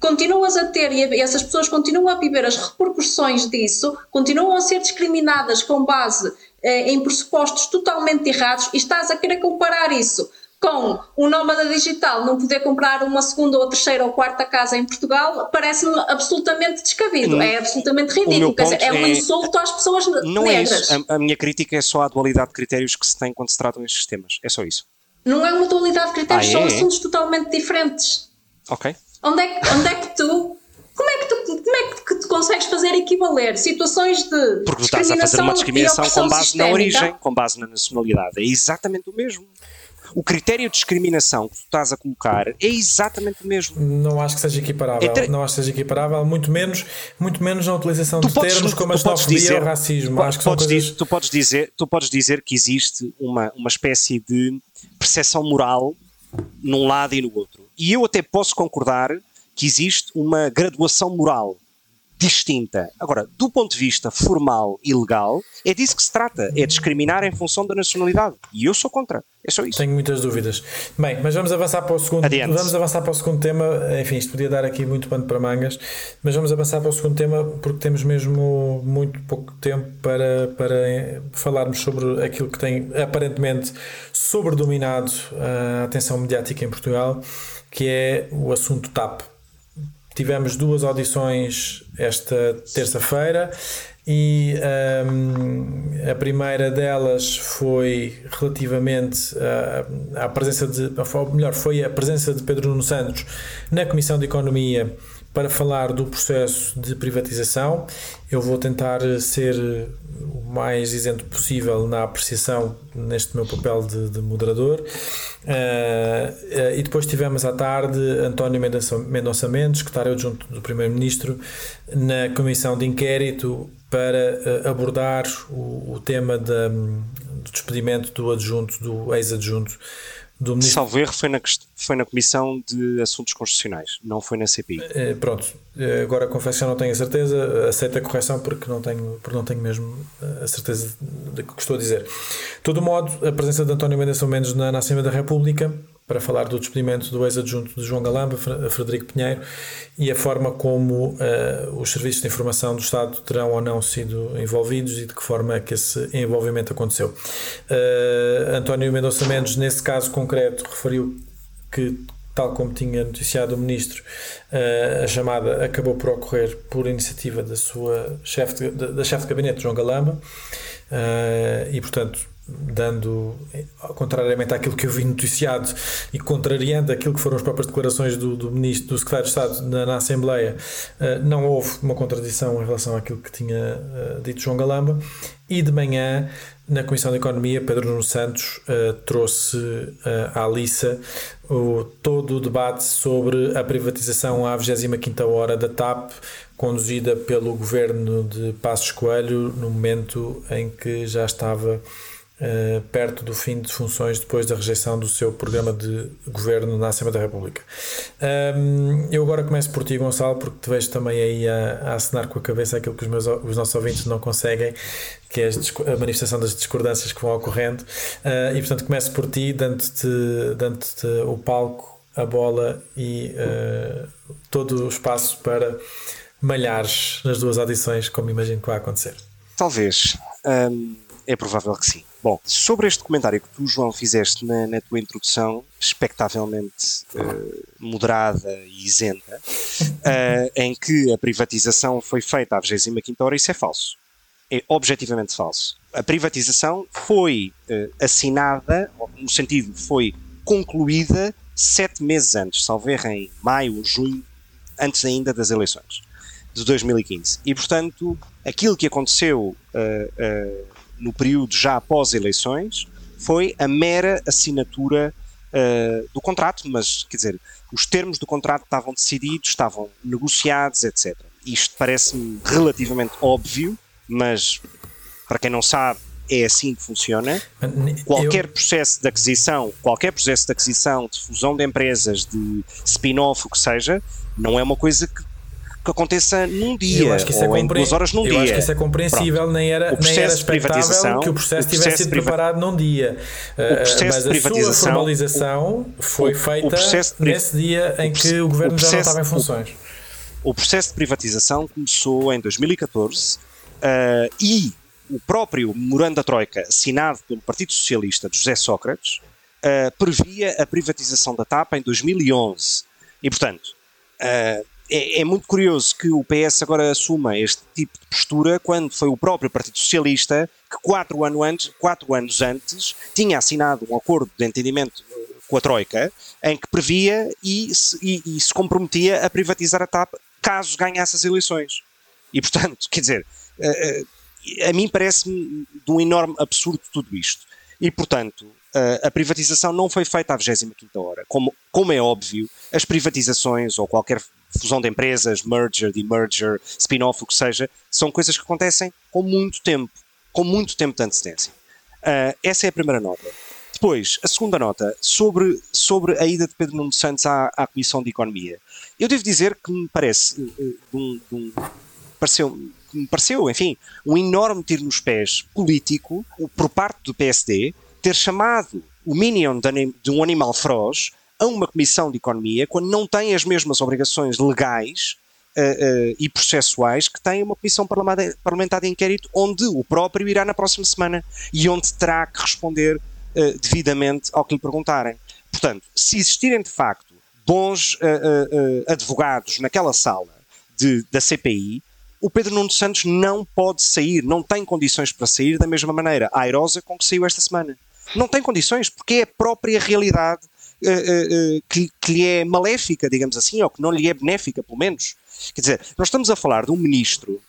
S2: continuas a ter, e essas pessoas continuam a viver as repercussões disso, continuam a ser discriminadas com base eh, em pressupostos totalmente errados, e estás a querer comparar isso com o nómada digital não poder comprar uma segunda ou terceira ou quarta casa em Portugal, parece-me absolutamente descabido, é absolutamente ridículo, dizer, é um é- insulto às pessoas
S3: não
S2: negras.
S3: É isso. A, a, minha crítica é só a dualidade de critérios que se tem quando se tratam estes temas, é só isso.
S2: Não é uma dualidade de critérios, ah, é? são assuntos totalmente diferentes.
S3: Ok.
S2: Onde é que, onde é que tu como é que tu, como é que tu consegues fazer equivaler situações de
S3: Porque tu estás a fazer uma discriminação com base sistémica? na origem, com base na nacionalidade. É exatamente o mesmo. O critério de discriminação que tu estás a colocar é exatamente o mesmo.
S1: Não acho que seja equiparável. Entre... Não acho que seja equiparável, muito menos, muito menos na utilização tu de podes, termos como a xenofobia ou racismo.
S3: acho que podes coisas... dizer, tu, podes dizer, tu podes dizer que existe uma, uma espécie de percepção moral num lado e no outro. E eu até posso concordar que existe uma graduação moral distinta. Agora, do ponto de vista formal e legal, é disso que se trata, é discriminar em função da nacionalidade. E eu sou contra. É só isso.
S1: Tenho muitas dúvidas. Bem, mas vamos avançar para o segundo.
S3: Adiante.
S1: Vamos avançar para o segundo tema. Enfim, isto podia dar aqui muito pano para mangas, mas vamos avançar para o segundo tema porque temos mesmo muito pouco tempo para, para falarmos sobre aquilo que tem aparentemente sobredominado a atenção mediática em Portugal, que é o assunto TAP. Tivemos duas audições esta terça-feira e um, a primeira delas foi relativamente à, à presença de, ou melhor, foi a presença de Pedro Nuno Santos na Comissão de Economia para falar do processo de privatização. Eu vou tentar ser o mais isento possível na apreciação neste meu papel de, de moderador. Uh, uh, e depois tivemos à tarde António Mendonça, Mendonça Mendes, secretário adjunto do Primeiro-Ministro, na comissão de inquérito para uh, abordar o, o tema da, do despedimento do adjunto, do ex-adjunto
S3: do ministro. Salvo erro, foi na, foi na Comissão de Assuntos Constitucionais, não foi na CPI.
S1: Pronto, eh, agora confesso que não tenho a certeza, aceito a correção porque não tenho, porque não tenho mesmo a certeza do que estou a dizer. De todo modo, a presença de António Mendes Mendes na, na Assembleia da República para falar do despedimento do ex-adjunto de João Galamba, Frederico Pinheiro, e a forma como uh, os serviços de informação do Estado terão ou não sido envolvidos e de que forma é que esse envolvimento aconteceu. Uh, António Mendonça Mendes, nesse caso concreto, referiu que tal como tinha noticiado o ministro, uh, a chamada acabou por ocorrer por iniciativa da sua chefe da chefe de gabinete, João Galamba, e portanto dando, contrariamente àquilo que eu vi noticiado e contrariando aquilo que foram as próprias declarações do, do ministro, do secretário de Estado na, na Assembleia, uh, não houve uma contradição em relação àquilo que tinha uh, dito João Galamba. E de manhã, na Comissão de Economia, Pedro Nuno Santos uh, trouxe à Lissa o, todo o debate sobre a privatização à 25 hora da TAP, conduzida pelo governo de Passos Coelho, no momento em que já estava Uh, perto do fim de funções depois da rejeição do seu programa de governo na Assembleia da República. Um, eu agora começo por ti, Gonçalo, porque te vejo também aí a, a assinar com a cabeça aquilo que os, meus, os nossos ouvintes não conseguem, que é a manifestação das discordâncias que vão ocorrendo. Uh, e portanto começo por ti, dando-te dando o palco, a bola e uh, todo o espaço para malhares nas duas audições, como imagino que vai acontecer.
S3: Talvez. Um, é provável que sim. Bom, sobre este comentário que tu, João, fizeste na, na tua introdução, expectavelmente uh, moderada e isenta, uh, em que a privatização foi feita à 25 hora, isso é falso. É objetivamente falso. A privatização foi uh, assinada, no sentido, foi concluída sete meses antes, salvo erro em maio ou junho, antes ainda das eleições de 2015. E, portanto, aquilo que aconteceu no período já após eleições foi a mera assinatura uh, do contrato, mas quer dizer, os termos do contrato estavam decididos, estavam negociados, etc. Isto parece-me relativamente óbvio, mas para quem não sabe, é assim que funciona. Qualquer processo de aquisição, qualquer processo de aquisição, de fusão de empresas, de spin-off, o que seja, não é uma coisa que que aconteça num dia ou compre... em duas horas num
S1: eu
S3: dia.
S1: Eu acho que isso é compreensível, nem era, nem era expectável que o processo, o processo tivesse sido priva... preparado num dia. O processo mas de privatização, a sua formalização o, foi feita nesse dia em que o governo já não estava em funções.
S3: O, processo de privatização começou em 2014 uh, e o próprio memorando da Troika, assinado pelo Partido Socialista de José Sócrates, uh, previa a privatização da TAP em 2011. E, portanto, uh, é, é, muito curioso que o PS agora assuma este tipo de postura quando foi o próprio Partido Socialista que quatro, ano antes, quatro anos antes tinha assinado um acordo de entendimento eh, com a Troika em que previa e se, e, e se comprometia a privatizar a TAP caso ganhasse as eleições. E portanto, quer dizer, a, eh, a, eh, a mim parece-me de um enorme absurdo tudo isto. E portanto, a privatização não foi feita à 25 hora. Como, como é óbvio, as privatizações ou qualquer fusão de empresas, merger, demerger, spin-off, o que seja, são coisas que acontecem com muito tempo, com muito tempo de antecedência. Uh, essa é a primeira nota. Depois, a segunda nota, sobre, sobre a ida de Pedro Nuno Santos à, à Comissão de Economia. Eu devo dizer que me parece, uh, um, um, pareceu, me pareceu, enfim, um enorme tiro nos pés político por parte do PSD ter chamado o Minion de um animal feroz a uma comissão de economia quando não tem as mesmas obrigações legais uh, uh, e processuais que tem uma comissão parlamentar de inquérito, onde o próprio irá na próxima semana e onde terá que responder uh, devidamente ao que lhe perguntarem. Portanto, se existirem de facto bons advogados naquela sala de, da CPI, o Pedro Nuno Santos não pode sair, não tem condições para sair da mesma maneira airosa com que saiu esta semana. Não tem condições, porque é a própria realidade uh, uh, que, que lhe é maléfica, digamos assim, ou que não lhe é benéfica, pelo menos. Quer dizer, nós estamos a falar de um ministro,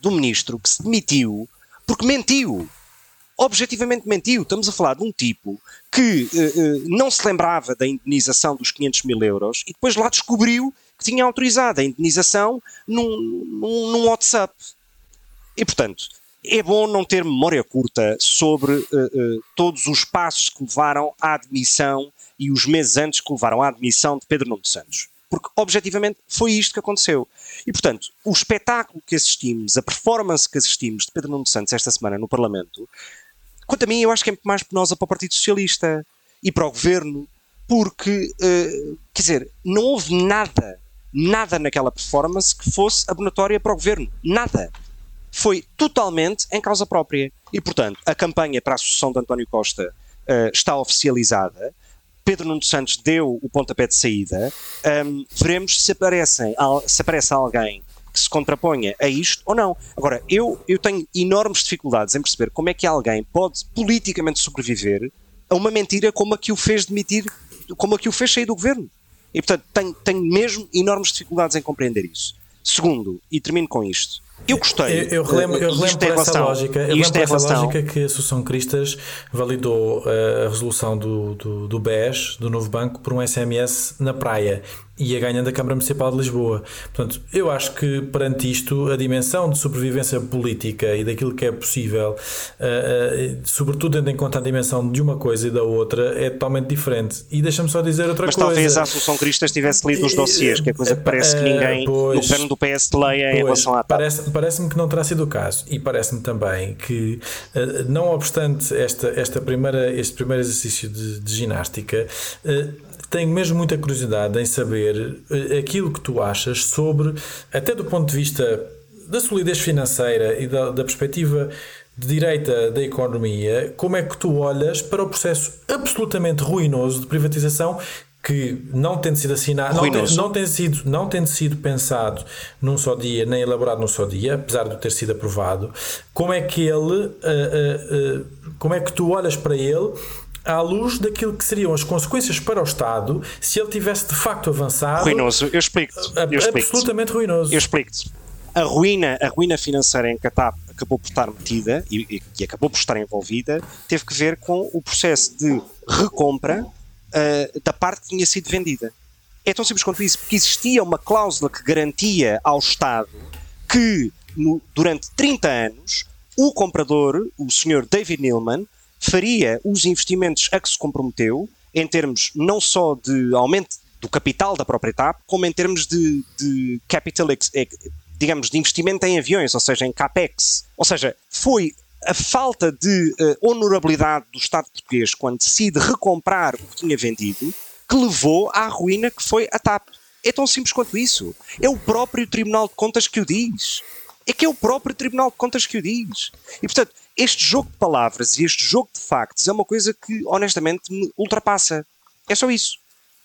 S3: de um ministro que se demitiu porque mentiu. Objetivamente mentiu. Estamos a falar de um tipo que uh, não se lembrava da indenização dos 500 mil euros e depois lá descobriu que tinha autorizado a indenização num, num, num WhatsApp. E, portanto, é bom não ter memória curta sobre uh, uh, todos os passos que levaram à admissão e os meses antes que levaram à admissão de Pedro Nuno Santos. Porque, objetivamente, foi isto que aconteceu. E, portanto, o espetáculo que assistimos, a performance que assistimos de Pedro Nuno Santos esta semana no Parlamento, quanto a mim, eu acho que é mais penosa para o Partido Socialista e para o Governo, porque, uh, quer dizer, não houve nada, nada naquela performance que fosse abonatória para o Governo. Nada foi totalmente em causa própria. E, portanto, a campanha para a sucessão de António Costa uh, está oficializada. Pedro Nuno Santos deu o pontapé de saída. Um, veremos se, aparecem, se aparece alguém que se contraponha a isto ou não. Agora, eu, eu tenho enormes dificuldades em perceber como é que alguém pode politicamente sobreviver a uma mentira como a que o fez demitir, como a que o fez sair do governo. E, portanto, tenho, tenho mesmo enormes dificuldades em compreender isso. Segundo, e termino com isto, eu gostei.
S1: Eu, eu relembro, eu relembro por essa lógica, eu lembro por essa lógica que a Associação Cristas validou uh, a resolução do, do, do BES, do novo banco, por um SMS na praia ia ganhando a Câmara Municipal de Lisboa. Portanto, eu acho que perante isto, a dimensão de sobrevivência política e daquilo que é possível, uh, uh, sobretudo tendo em conta a dimensão de uma coisa e da outra, é totalmente diferente. E deixa-me só dizer outra
S3: Mas
S1: coisa.
S3: Mas talvez a Associação Cristas tivesse lido os dossiers, que é coisa que parece que ninguém pois, no governo do PS leia pois, em relação à TAP.
S1: Parece-me parece que não terá sido o caso. E parece-me também que, uh, não obstante esta, esta primeira, este primeiro exercício de, de ginástica, tenho mesmo muita curiosidade em saber eh, aquilo que tu achas sobre, até do ponto de vista da solidez financeira e da, da perspectiva de direita da economia, como é que tu olhas para o processo absolutamente ruinoso de privatização que não tendo sido assinado, não, tem, não, tem sido, não tendo sido pensado num só dia, nem elaborado num só dia, apesar de ter sido aprovado, como é que ele, uh, uh, uh, como é que tu olhas para ele à luz daquilo que seriam as consequências para o Estado se ele tivesse de facto avançado.
S3: Ruinoso, eu explico-te. Explico
S1: absolutamente ruinoso.
S3: Eu explico-te. A ruína, a ruína financeira em que a TAP acabou por estar metida e, e, acabou por estar envolvida teve que ver com o processo de recompra uh, da parte que tinha sido vendida. É tão simples quanto isso, porque existia uma cláusula que garantia ao Estado que no, durante 30 anos o comprador, o senhor David Neilman, faria os investimentos a que se comprometeu, em termos não só de aumento do capital da própria TAP, como em termos de, de capital, digamos, de investimento em aviões, ou seja, em CAPEX. Ou seja, foi a falta de uh, honorabilidade do Estado português quando decide recomprar o que tinha vendido que levou à ruína que foi a TAP. É tão simples quanto isso. É o próprio Tribunal de Contas que o diz. É que é o próprio Tribunal de Contas que o diz. E portanto, este jogo de palavras e este jogo de factos é uma coisa que honestamente me ultrapassa. É só isso.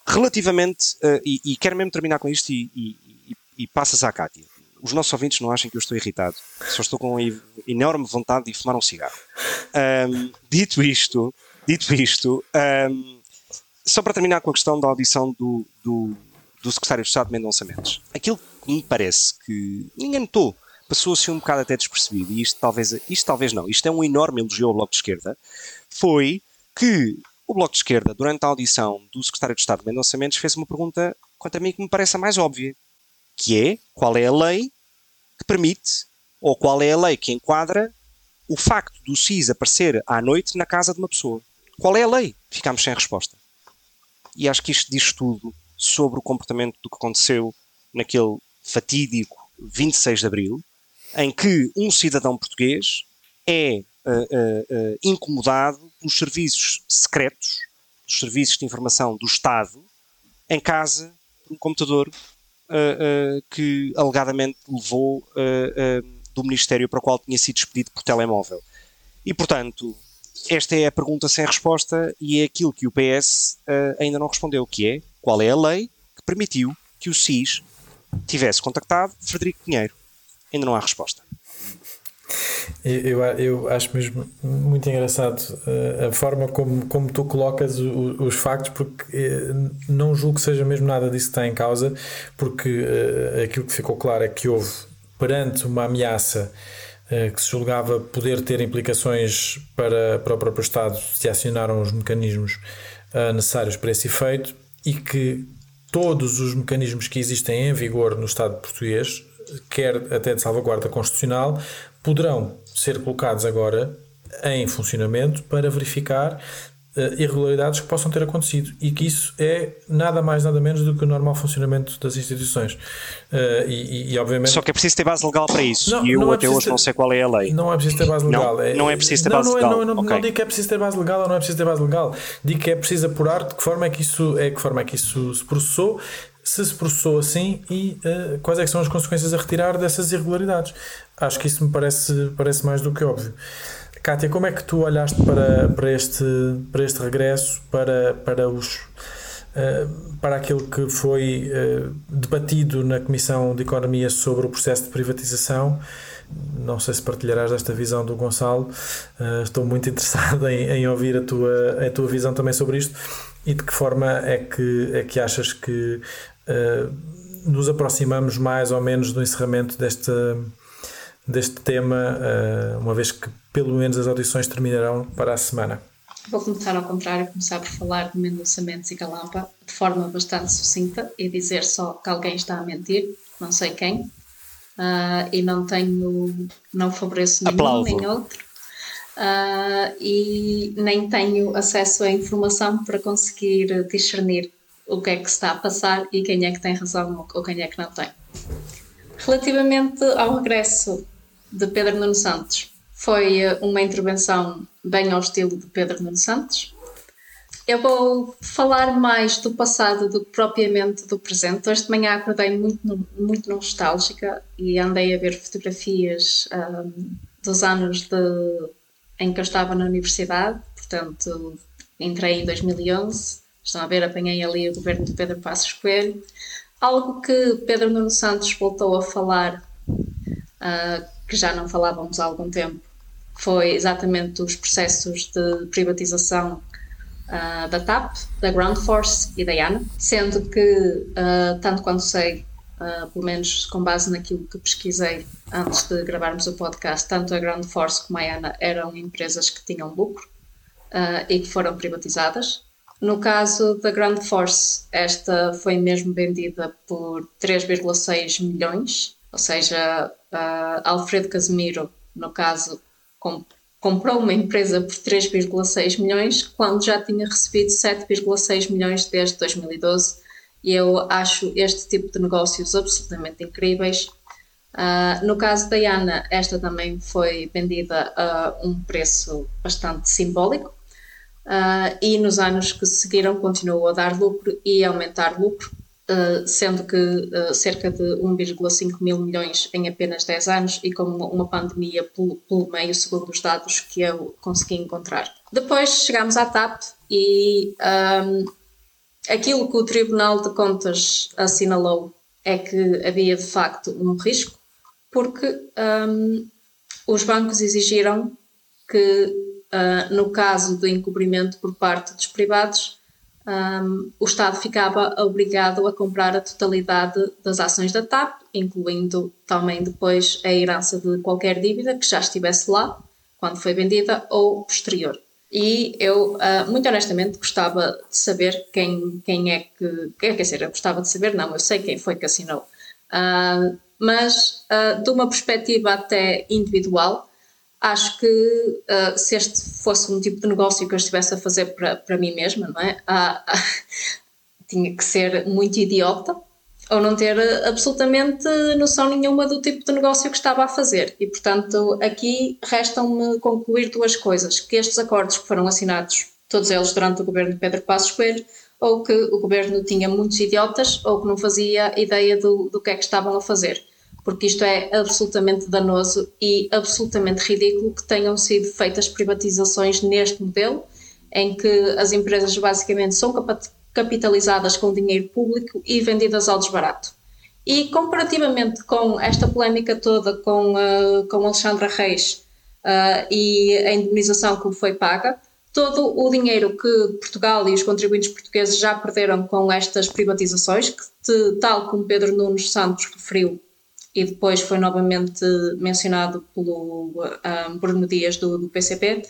S3: Relativamente, uh, e, e, quero mesmo terminar com isto e, e, e passas à Cátia. Os nossos ouvintes não achem que eu estou irritado. Só estou com enorme vontade de fumar um cigarro. Um, dito isto, dito isto, um, só para terminar com a questão da audição do, do, do secretário de Estado Mendonça Mendes. Aquilo que me parece que ninguém notou, passou-se um bocado até despercebido, e isto talvez, isto talvez não, isto é um enorme elogio ao Bloco de Esquerda, foi que o Bloco de Esquerda, durante a audição do secretário de Estado Mendonça Mendes, fez uma pergunta, quanto a mim, que me parece a mais óbvia, que é qual é a lei que permite, ou qual é a lei que enquadra o facto do SIS aparecer à noite na casa de uma pessoa. Qual é a lei? Ficámos sem resposta. E acho que isto diz tudo sobre o comportamento do que aconteceu naquele fatídico 26 de Abril, em que um cidadão português é uh, uh, incomodado pelos serviços secretos, dos serviços de informação do Estado, em casa, por um computador que alegadamente levou do Ministério para o qual tinha sido expedido por telemóvel. E, portanto, esta é a pergunta sem resposta e é aquilo que o PS uh, ainda não respondeu, que é qual é a lei que permitiu que o SIS tivesse contactado Frederico Pinheiro. Ainda não há resposta.
S1: Eu, eu acho mesmo muito engraçado uh, a forma como, como tu colocas os factos, porque uh, não julgo que seja mesmo nada disso que está em causa, porque uh, aquilo que ficou claro é que houve, perante uma ameaça eh, que se julgava poder ter implicações para, para o próprio Estado se acionaram os mecanismos necessários para esse efeito e que todos os mecanismos que existem em vigor no Estado português, quer até de salvaguarda constitucional, poderão ser colocados agora em funcionamento para verificar uh, irregularidades que possam ter acontecido e que isso é nada mais nada menos do que o normal funcionamento das instituições. Uh, e, e, obviamente
S3: só que é preciso ter base legal para isso. Não, e eu é até hoje ter, não sei qual é a lei.
S1: Não é preciso ter base legal.
S3: Não, é, não é preciso ter base não, legal.
S1: não, não, okay. não digo que é preciso ter base legal ou não é preciso ter base legal. Digo que é preciso apurar de que forma é que isso é que forma é que isso se processou se se processou assim e uh, quais é são as consequências a retirar dessas irregularidades. Acho que isso me parece parece mais do que óbvio. Kátia, como é que tu olhaste para, para, este, para este regresso, para, para, os, uh, para aquilo que foi uh, debatido na Comissão de Economia sobre o processo de privatização? Não sei se partilharás desta visão do Gonçalo, uh, estou muito interessado em, em, ouvir a tua, a tua visão também sobre isto. E de que forma é que, é que achas que nos aproximamos mais ou menos do encerramento desta deste tema, uma vez que pelo menos as audições terminarão para a semana.
S2: Vou começar ao contrário, começar por falar de Mendonça Mendes e Galampa de forma bastante sucinta e dizer só que alguém está a mentir, não sei quem, uh, e não tenho, não favoreço nenhum nem outro, uh, e nem tenho acesso à informação para conseguir discernir o que é que está a passar e quem é que tem razão ou quem é que não tem. Relativamente ao regresso de Pedro Nuno Santos, foi eh, uma intervenção bem ao estilo de Pedro Nuno Santos. Eu vou falar mais do passado do que propriamente do presente. Hoje de manhã acordei muito, muito nostálgica e andei a ver fotografias um, dos anos de, em que eu estava na universidade. Portanto, entrei em 2011. Estão a ver, apanhei ali o governo de Pedro Passos Coelho. Algo que Pedro Nuno Santos voltou a falar, uh, que já não falávamos há algum tempo, foi exatamente os processos de privatização uh, da TAP, da Ground Force e da IANA, sendo que, uh, tanto quanto sei, pelo menos com base naquilo que pesquisei antes de gravarmos o podcast, tanto a Ground Force como a IANA eram empresas que tinham lucro e que foram privatizadas. No caso da Ground Force, esta foi mesmo vendida por 3,6 milhões, ou seja, Alfredo Casemiro, no caso, comprou uma empresa por 3,6 milhões, quando já tinha recebido 7,6 milhões desde 2012. E eu acho este tipo de negócios absolutamente incríveis. Uh, no caso da Ana, esta também foi vendida a um preço bastante simbólico. Uh, e nos anos que seguiram continuou a dar lucro e a aumentar lucro, uh, sendo que uh, cerca de 1,5 mil milhões em apenas 10 anos e com uma, uma pandemia pelo, pelo, meio, segundo os dados que eu consegui encontrar. Depois chegamos à TAP e um, aquilo que o Tribunal de Contas assinalou é que havia de facto um risco, porque um, os bancos exigiram que, uh, no caso do encobrimento por parte dos privados, um, o Estado ficava obrigado a comprar a totalidade das ações da TAP, incluindo também depois a herança de qualquer dívida que já estivesse lá quando foi vendida ou posterior. E eu, uh, muito honestamente, gostava de saber quem, quem é que. Quer dizer, eu gostava de saber, não, eu sei quem foi que assinou. Uh, mas, de uma perspectiva até individual, acho que uh, se este fosse um tipo de negócio que eu estivesse a fazer para, para mim mesma, não é? Ah, tinha que ser muito idiota ou não ter absolutamente noção nenhuma do tipo de negócio que estava a fazer. E, portanto, aqui restam-me concluir duas coisas: que estes acordos que foram assinados, todos eles durante o governo de Pedro Passos Coelho, ou que o governo tinha muitos idiotas, ou que não fazia ideia do, do que é que estavam a fazer porque isto é absolutamente danoso e absolutamente ridículo que tenham sido feitas privatizações neste modelo, em que as empresas basicamente são capitalizadas com dinheiro público e vendidas ao desbarato. E comparativamente com esta polémica toda com, uh, com Alexandra Reis uh, e a indemnização que foi paga, todo o dinheiro que Portugal e os contribuintes portugueses já perderam com estas privatizações, que, tal como Pedro Nunes Santos referiu, e depois foi novamente mencionado pelo um, Bruno Dias do, do PCP,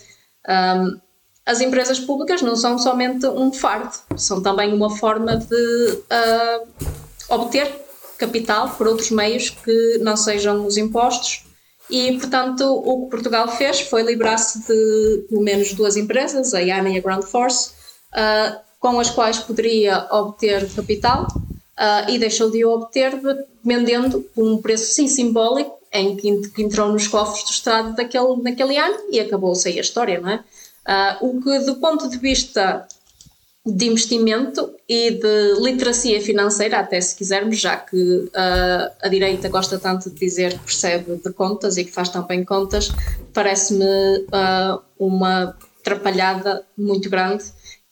S2: um, as empresas públicas não são somente um fardo, são também uma forma de uh, obter capital por outros meios que não sejam os impostos. E, portanto, o que Portugal fez foi livrar-se de pelo menos duas empresas, a ANA e a Ground Force, uh, com as quais poderia obter capital uh, e deixou de o obter vendendo por um preço sim simbólico em que, que, entrou nos cofres do Estado daquele, naquele ano e acabou-se aí a história, não é? Uh, o que do ponto de vista de investimento e de literacia financeira, até se quisermos, já que uh, a direita gosta tanto de dizer que percebe de contas e que faz também contas, parece-me uh, uma atrapalhada muito grande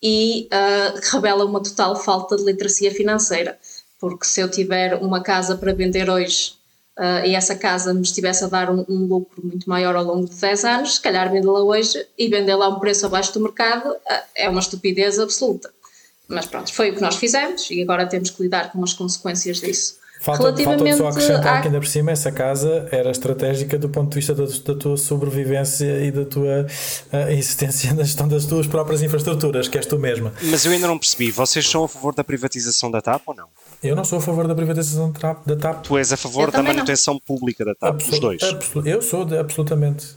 S2: e uh, revela uma total falta de literacia financeira porque se eu tiver uma casa para vender hoje uh, e essa casa me estivesse a dar um, um, lucro muito maior ao longo de 10 anos, se calhar vendê-la hoje e vendê-la a um preço abaixo do mercado uh, é uma estupidez absoluta. Mas pronto, foi o que nós fizemos e agora temos que lidar com as consequências disso.
S1: Falta, Relativamente falta só acrescentar que ainda por cima essa casa era estratégica do ponto de vista da, da tua sobrevivência e da tua uh, existência na gestão das tuas próprias infraestruturas, que és tu mesma.
S3: Mas eu ainda não percebi, vocês são a favor da privatização da TAP ou não?
S1: Eu não sou a favor da privatização da TAP.
S3: Tu és a favor da manutenção não. pública da TAP, Absol os dois?
S1: eu sou, de, absolutamente.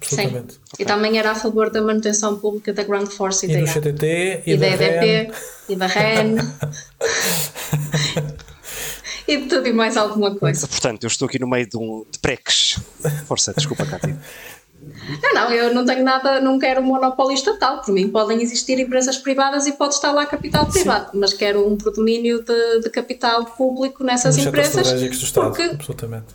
S1: absolutamente. Sim.
S2: Okay. Eu também era a favor da manutenção pública da Ground Force
S1: e, e
S2: da
S1: do CTT
S2: e, e da, da EDP e da REN. e de tudo e mais alguma coisa.
S3: Portanto, eu estou aqui no meio de um de preques. Força, desculpa, Cátia.
S2: Não, não, eu não tenho nada, não quero um monopólio estatal. Por mim, podem existir empresas privadas e pode estar lá capital privado, mas quero um predomínio de, de capital público nessas Nos empresas.
S1: estratégicos do Estado, porque absolutamente.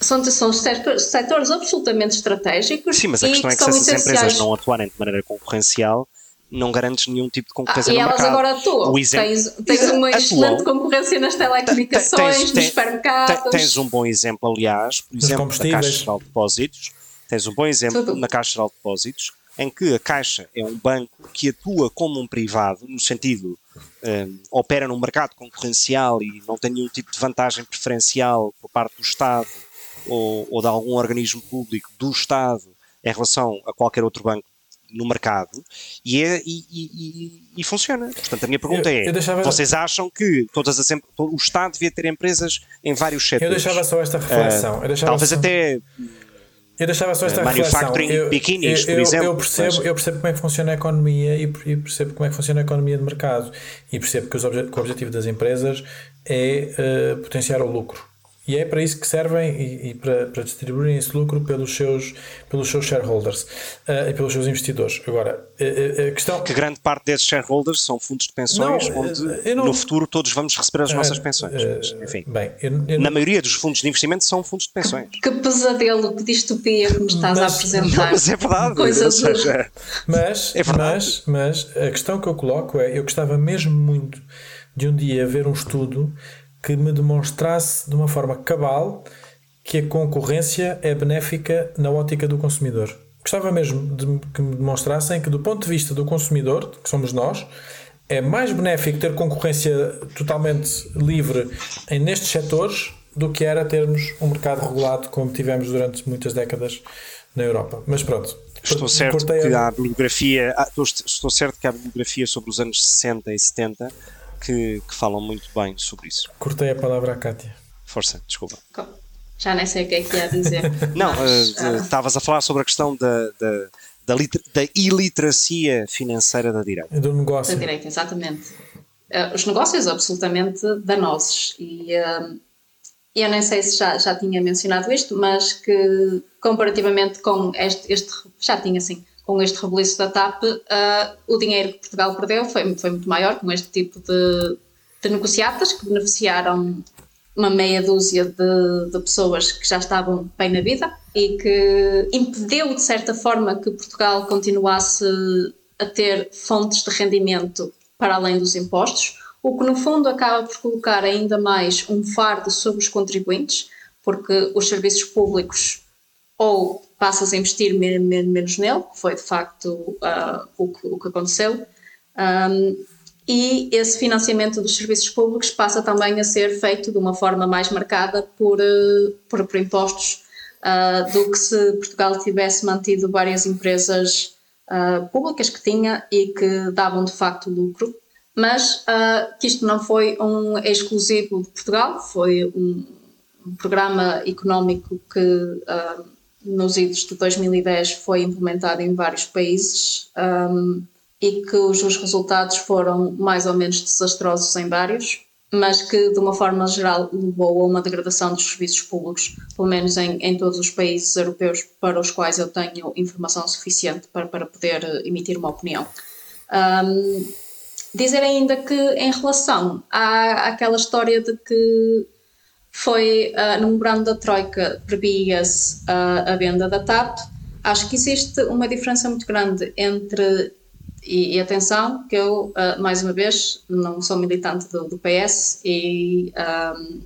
S2: São, são setores absolutamente estratégicos.
S3: Sim, mas a questão é que se essas empresas não atuarem de maneira concorrencial, não garantes nenhum tipo de concorrência ah,
S2: no
S3: mercado.
S2: E elas agora atuam. Tens, tens uma excelente concorrência nas telecomunicações, tens, nos supermercados.
S3: Tens um bom exemplo, aliás, por exemplo, da Caixa Geral de Depósitos. Tens um bom exemplo Tudo. na Caixa Geral de Depósitos, em que a Caixa é um banco que atua como um privado, no sentido, um, opera num mercado concorrencial e não tem nenhum tipo de vantagem preferencial por parte do Estado ou, ou de algum organismo público do Estado em relação a qualquer outro banco no mercado e, é, e, e, e, funciona. Portanto, a minha pergunta eu, é: eu deixava... vocês acham que todas as, o Estado devia ter empresas em vários setores?
S1: Eu deixava só esta reflexão. Uh,
S3: talvez
S1: só...
S3: até
S1: Eu deixava só esta uh, reflexão. Eu, biquinis, eu, por exemplo. Eu percebo, mas... eu percebo como é que funciona a economia e, e, percebo como é que funciona a economia de mercado. E percebo que, obje que o objetivo das empresas é uh, potenciar o lucro. E é para isso que servem e, e para, para, distribuírem esse lucro pelos seus, pelos seus shareholders uh, e pelos seus investidores. Agora, a, a, questão.
S3: Que grande parte desses shareholders são fundos de pensões, não, onde não... no futuro todos vamos receber as nossas pensões. Mas, enfim, bem, eu, eu na não... maioria dos fundos de investimento são fundos de pensões.
S2: Que, que pesadelo, que distopia que me estás mas, a apresentar.
S3: Mas é verdade. Coisas seja,
S1: mas, é verdade. mas, mas a questão que eu coloco é: eu gostava mesmo muito de um dia ver um estudo que me demonstrasse de uma forma cabal que a concorrência é benéfica na ótica do consumidor. Gostava mesmo de que me demonstrassem que, do ponto de vista do consumidor, que somos nós, é mais benéfico ter concorrência totalmente livre em nestes setores do que era termos um mercado regulado como tivemos durante muitas décadas na Europa. Mas pronto.
S3: Estou certo que há bibliografia, ah, estou certo que há bibliografia sobre os anos 60 e 70 que, que, falam muito bem sobre isso.
S1: Cortei a palavra à Kátia.
S3: Força, desculpa.
S2: Já nem sei o que é que ia dizer.
S3: Não, eh, estavas uh, uh, a falar sobre a questão da, da, da, da iliteracia financeira da direita.
S1: Do negócio.
S2: Da direita, exatamente. Uh, os negócios absolutamente danosos. E eu nem sei se já, já tinha mencionado isto, mas que comparativamente com este, este já tinha assim, com este rebuliço da TAP, uh, o dinheiro que Portugal perdeu foi, foi muito maior com este tipo de, de negociatas que beneficiaram uma meia dúzia de, de, pessoas que já estavam bem na vida e que impediu, de certa forma, que Portugal continuasse a ter fontes de rendimento para além dos impostos, o que no fundo acaba por colocar ainda mais um fardo sobre os contribuintes, porque os serviços públicos ou passas a investir menos nele, que foi de facto uh, o, que, o, que, aconteceu, um, e esse financiamento dos serviços públicos passa também a ser feito de uma forma mais marcada por, uh, por, por, impostos uh, do que se Portugal tivesse mantido várias empresas públicas que tinha e que davam de facto lucro, mas que isto não foi um exclusivo de Portugal, foi um, um programa económico que nos idos de 2010 foi implementado em vários países um, e que os, os resultados foram mais ou menos desastrosos em vários, mas que de uma forma geral levou a uma degradação dos serviços públicos, pelo menos em, em todos os países europeus para os quais eu tenho informação suficiente para, para poder emitir uma opinião. Um, dizer ainda que em relação à, àquela história de que foi uh, no memorando da Troika previa-se uh, a venda da TAP. Acho que existe uma diferença muito grande entre, e, e atenção, que eu, uh, mais uma vez, não sou militante do, do PS e um,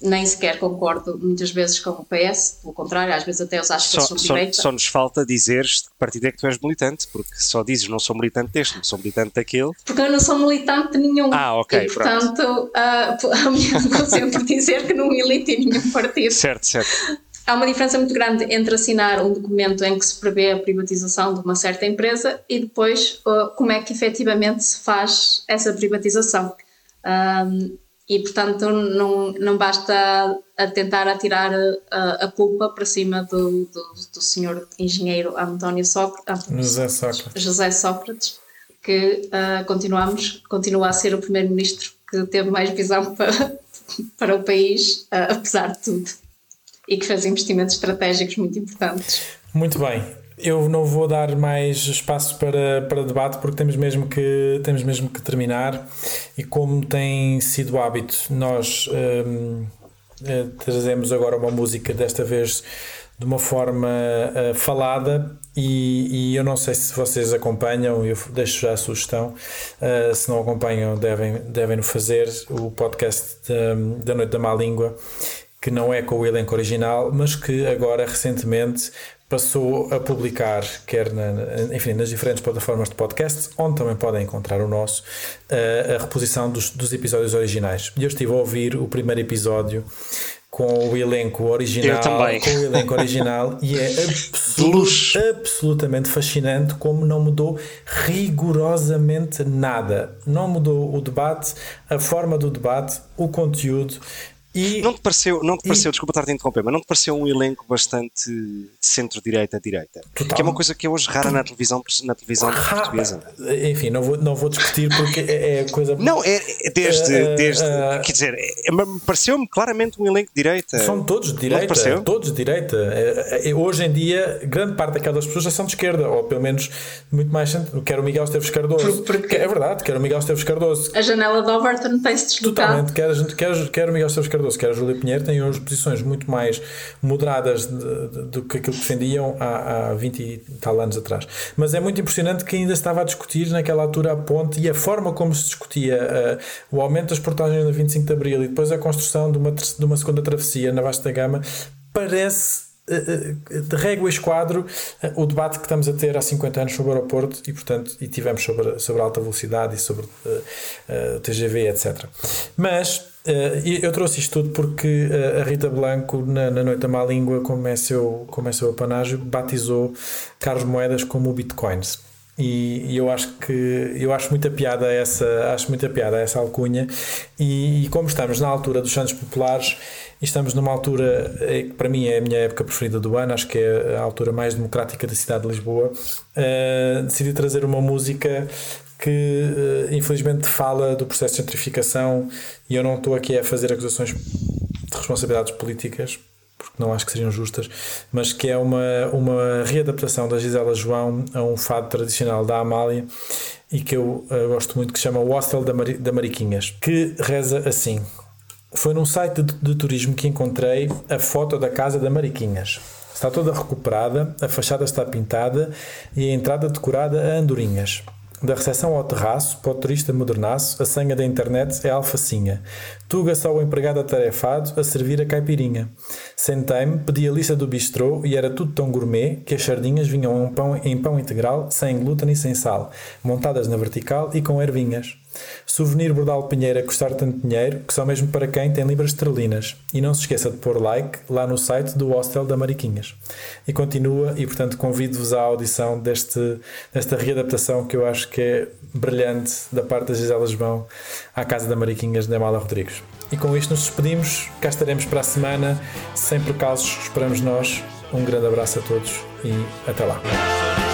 S2: nem sequer concordo muitas vezes com o PS, pelo contrário, às vezes até os acho que só, são
S3: só,
S2: direita.
S3: Só nos falta dizeres de que partido é que tu és militante, porque só dizes não sou militante deste, não sou militante daquele.
S2: Porque eu não sou militante de nenhum.
S3: Ah, ok.
S2: E, portanto, uh, a minha vou sempre dizer que não milito em nenhum partido.
S3: Certo, certo.
S2: Há uma diferença muito grande entre assinar um documento em que se prevê a privatização de uma certa empresa e depois uh, como é que efetivamente se faz essa privatização. Um, e portanto não, não basta a tentar atirar a, a culpa para cima do, do, do senhor engenheiro António Sócrates,
S1: José Sócrates,
S2: José Sócrates que uh, continuamos, continua a ser o primeiro-ministro que teve mais visão para, para o país, uh, apesar de tudo, e que fez investimentos estratégicos muito importantes.
S1: Muito bem, eu não vou dar mais espaço para, para debate porque temos mesmo, que, temos mesmo que terminar. E como tem sido hábito, nós hum, eh, trazemos agora uma música desta vez de uma forma uh, falada. E, e, eu não sei se vocês acompanham, eu deixo já a sugestão, uh, se não acompanham devem, devem fazer o podcast da Noite da Má Língua que não é com o elenco original, mas que agora recentemente passou a publicar, quer na, enfim, nas diferentes plataformas de podcast, onde também podem encontrar o nosso, a, a reposição dos, dos, episódios originais. E eu estive a ouvir o primeiro episódio com o elenco original, com o elenco original e é absolut, absolutamente fascinante como não mudou rigorosamente nada. Não mudou o debate, a forma do debate, o conteúdo
S3: E... Não te pareceu, não te pareceu e... desculpa estar a interromper, mas não te pareceu um elenco bastante de centro-direita-direita? Que é uma coisa que é hoje rara na televisão, na televisão portuguesa.
S1: Enfim, não vou, não vou discutir porque é, é coisa.
S3: Não, é, é desde. Uh, desde uh, quer dizer, é, pareceu-me claramente um elenco de direita.
S1: São todos de direita. Todos de direita. É, hoje em dia, grande parte daquelas pessoas já são de esquerda, ou pelo menos muito mais. Quer o Miguel Esteves Cardoso. Porque... É verdade, quer o Miguel Esteves Cardoso.
S2: A janela de Overton tem-se deslocado.
S1: Totalmente. Quer, quer, quer o Miguel Esteves Cardoso, quer a Júlia Pinheiro, têm hoje posições muito mais moderadas do que aquilo que defendiam há, há 20 e tal anos atrás. Mas é muito impressionante que ainda estava a discutir naquela altura a ponte e a forma como se discutia uh, o aumento das portagens no 25 de Abril e depois a construção de uma, de uma segunda travessia na Vasta Gama parece de régua e esquadro o debate que estamos a ter há 50 anos sobre o aeroporto e, portanto, e tivemos sobre, sobre alta velocidade e sobre uh, uh, TGV, etc. Mas uh, eu trouxe isto tudo porque a Rita Blanco, na, na Noite da Má Língua, como é seu, como é seu apanágio, batizou Carlos Moedas como Bitcoins. E, e, eu acho que eu acho muita piada essa acho muita piada essa alcunha e, e como estamos na altura dos Santos Populares e estamos numa altura é, que para mim é a minha época preferida do ano, acho que é a altura mais democrática da cidade de Lisboa. Uh, decidi trazer uma música que uh, infelizmente fala do processo de gentrificação e eu não estou aqui a fazer acusações de responsabilidades políticas porque não acho que sejam justas, mas que é uma, uma readaptação da Gisela João a um fado tradicional da Amália e que eu uh, gosto muito, que chama O Hostel da, Mari, da Mariquinhas, que reza assim: foi num site de, de, turismo que encontrei a foto da casa da Mariquinhas. Está toda recuperada, a fachada está pintada e a entrada decorada a andorinhas. Da recepção ao terraço, para o turista modernaço, a senha da internet é alfacinha. Tuga só o empregado atarefado a servir a caipirinha. Sentei-me, pedi a lista do bistrô e era tudo tão gourmet que as sardinhas vinham em pão, em pão integral, sem glúten e sem sal, montadas na vertical e com ervinhas. Souvenir Bordal Pinheiro a custar tanto dinheiro que só mesmo para quem tem libras esterlinas. E não se esqueça de pôr like lá no site do Hostel da Mariquinhas. E continua, e portanto convido-vos à audição deste, desta readaptação que eu acho que é brilhante da parte da Gisela João à Casa da Mariquinhas de Amala Rodrigues. E com isto nos despedimos, cá estaremos para a semana, sem percalços, esperamos nós. Um grande abraço a todos e até lá.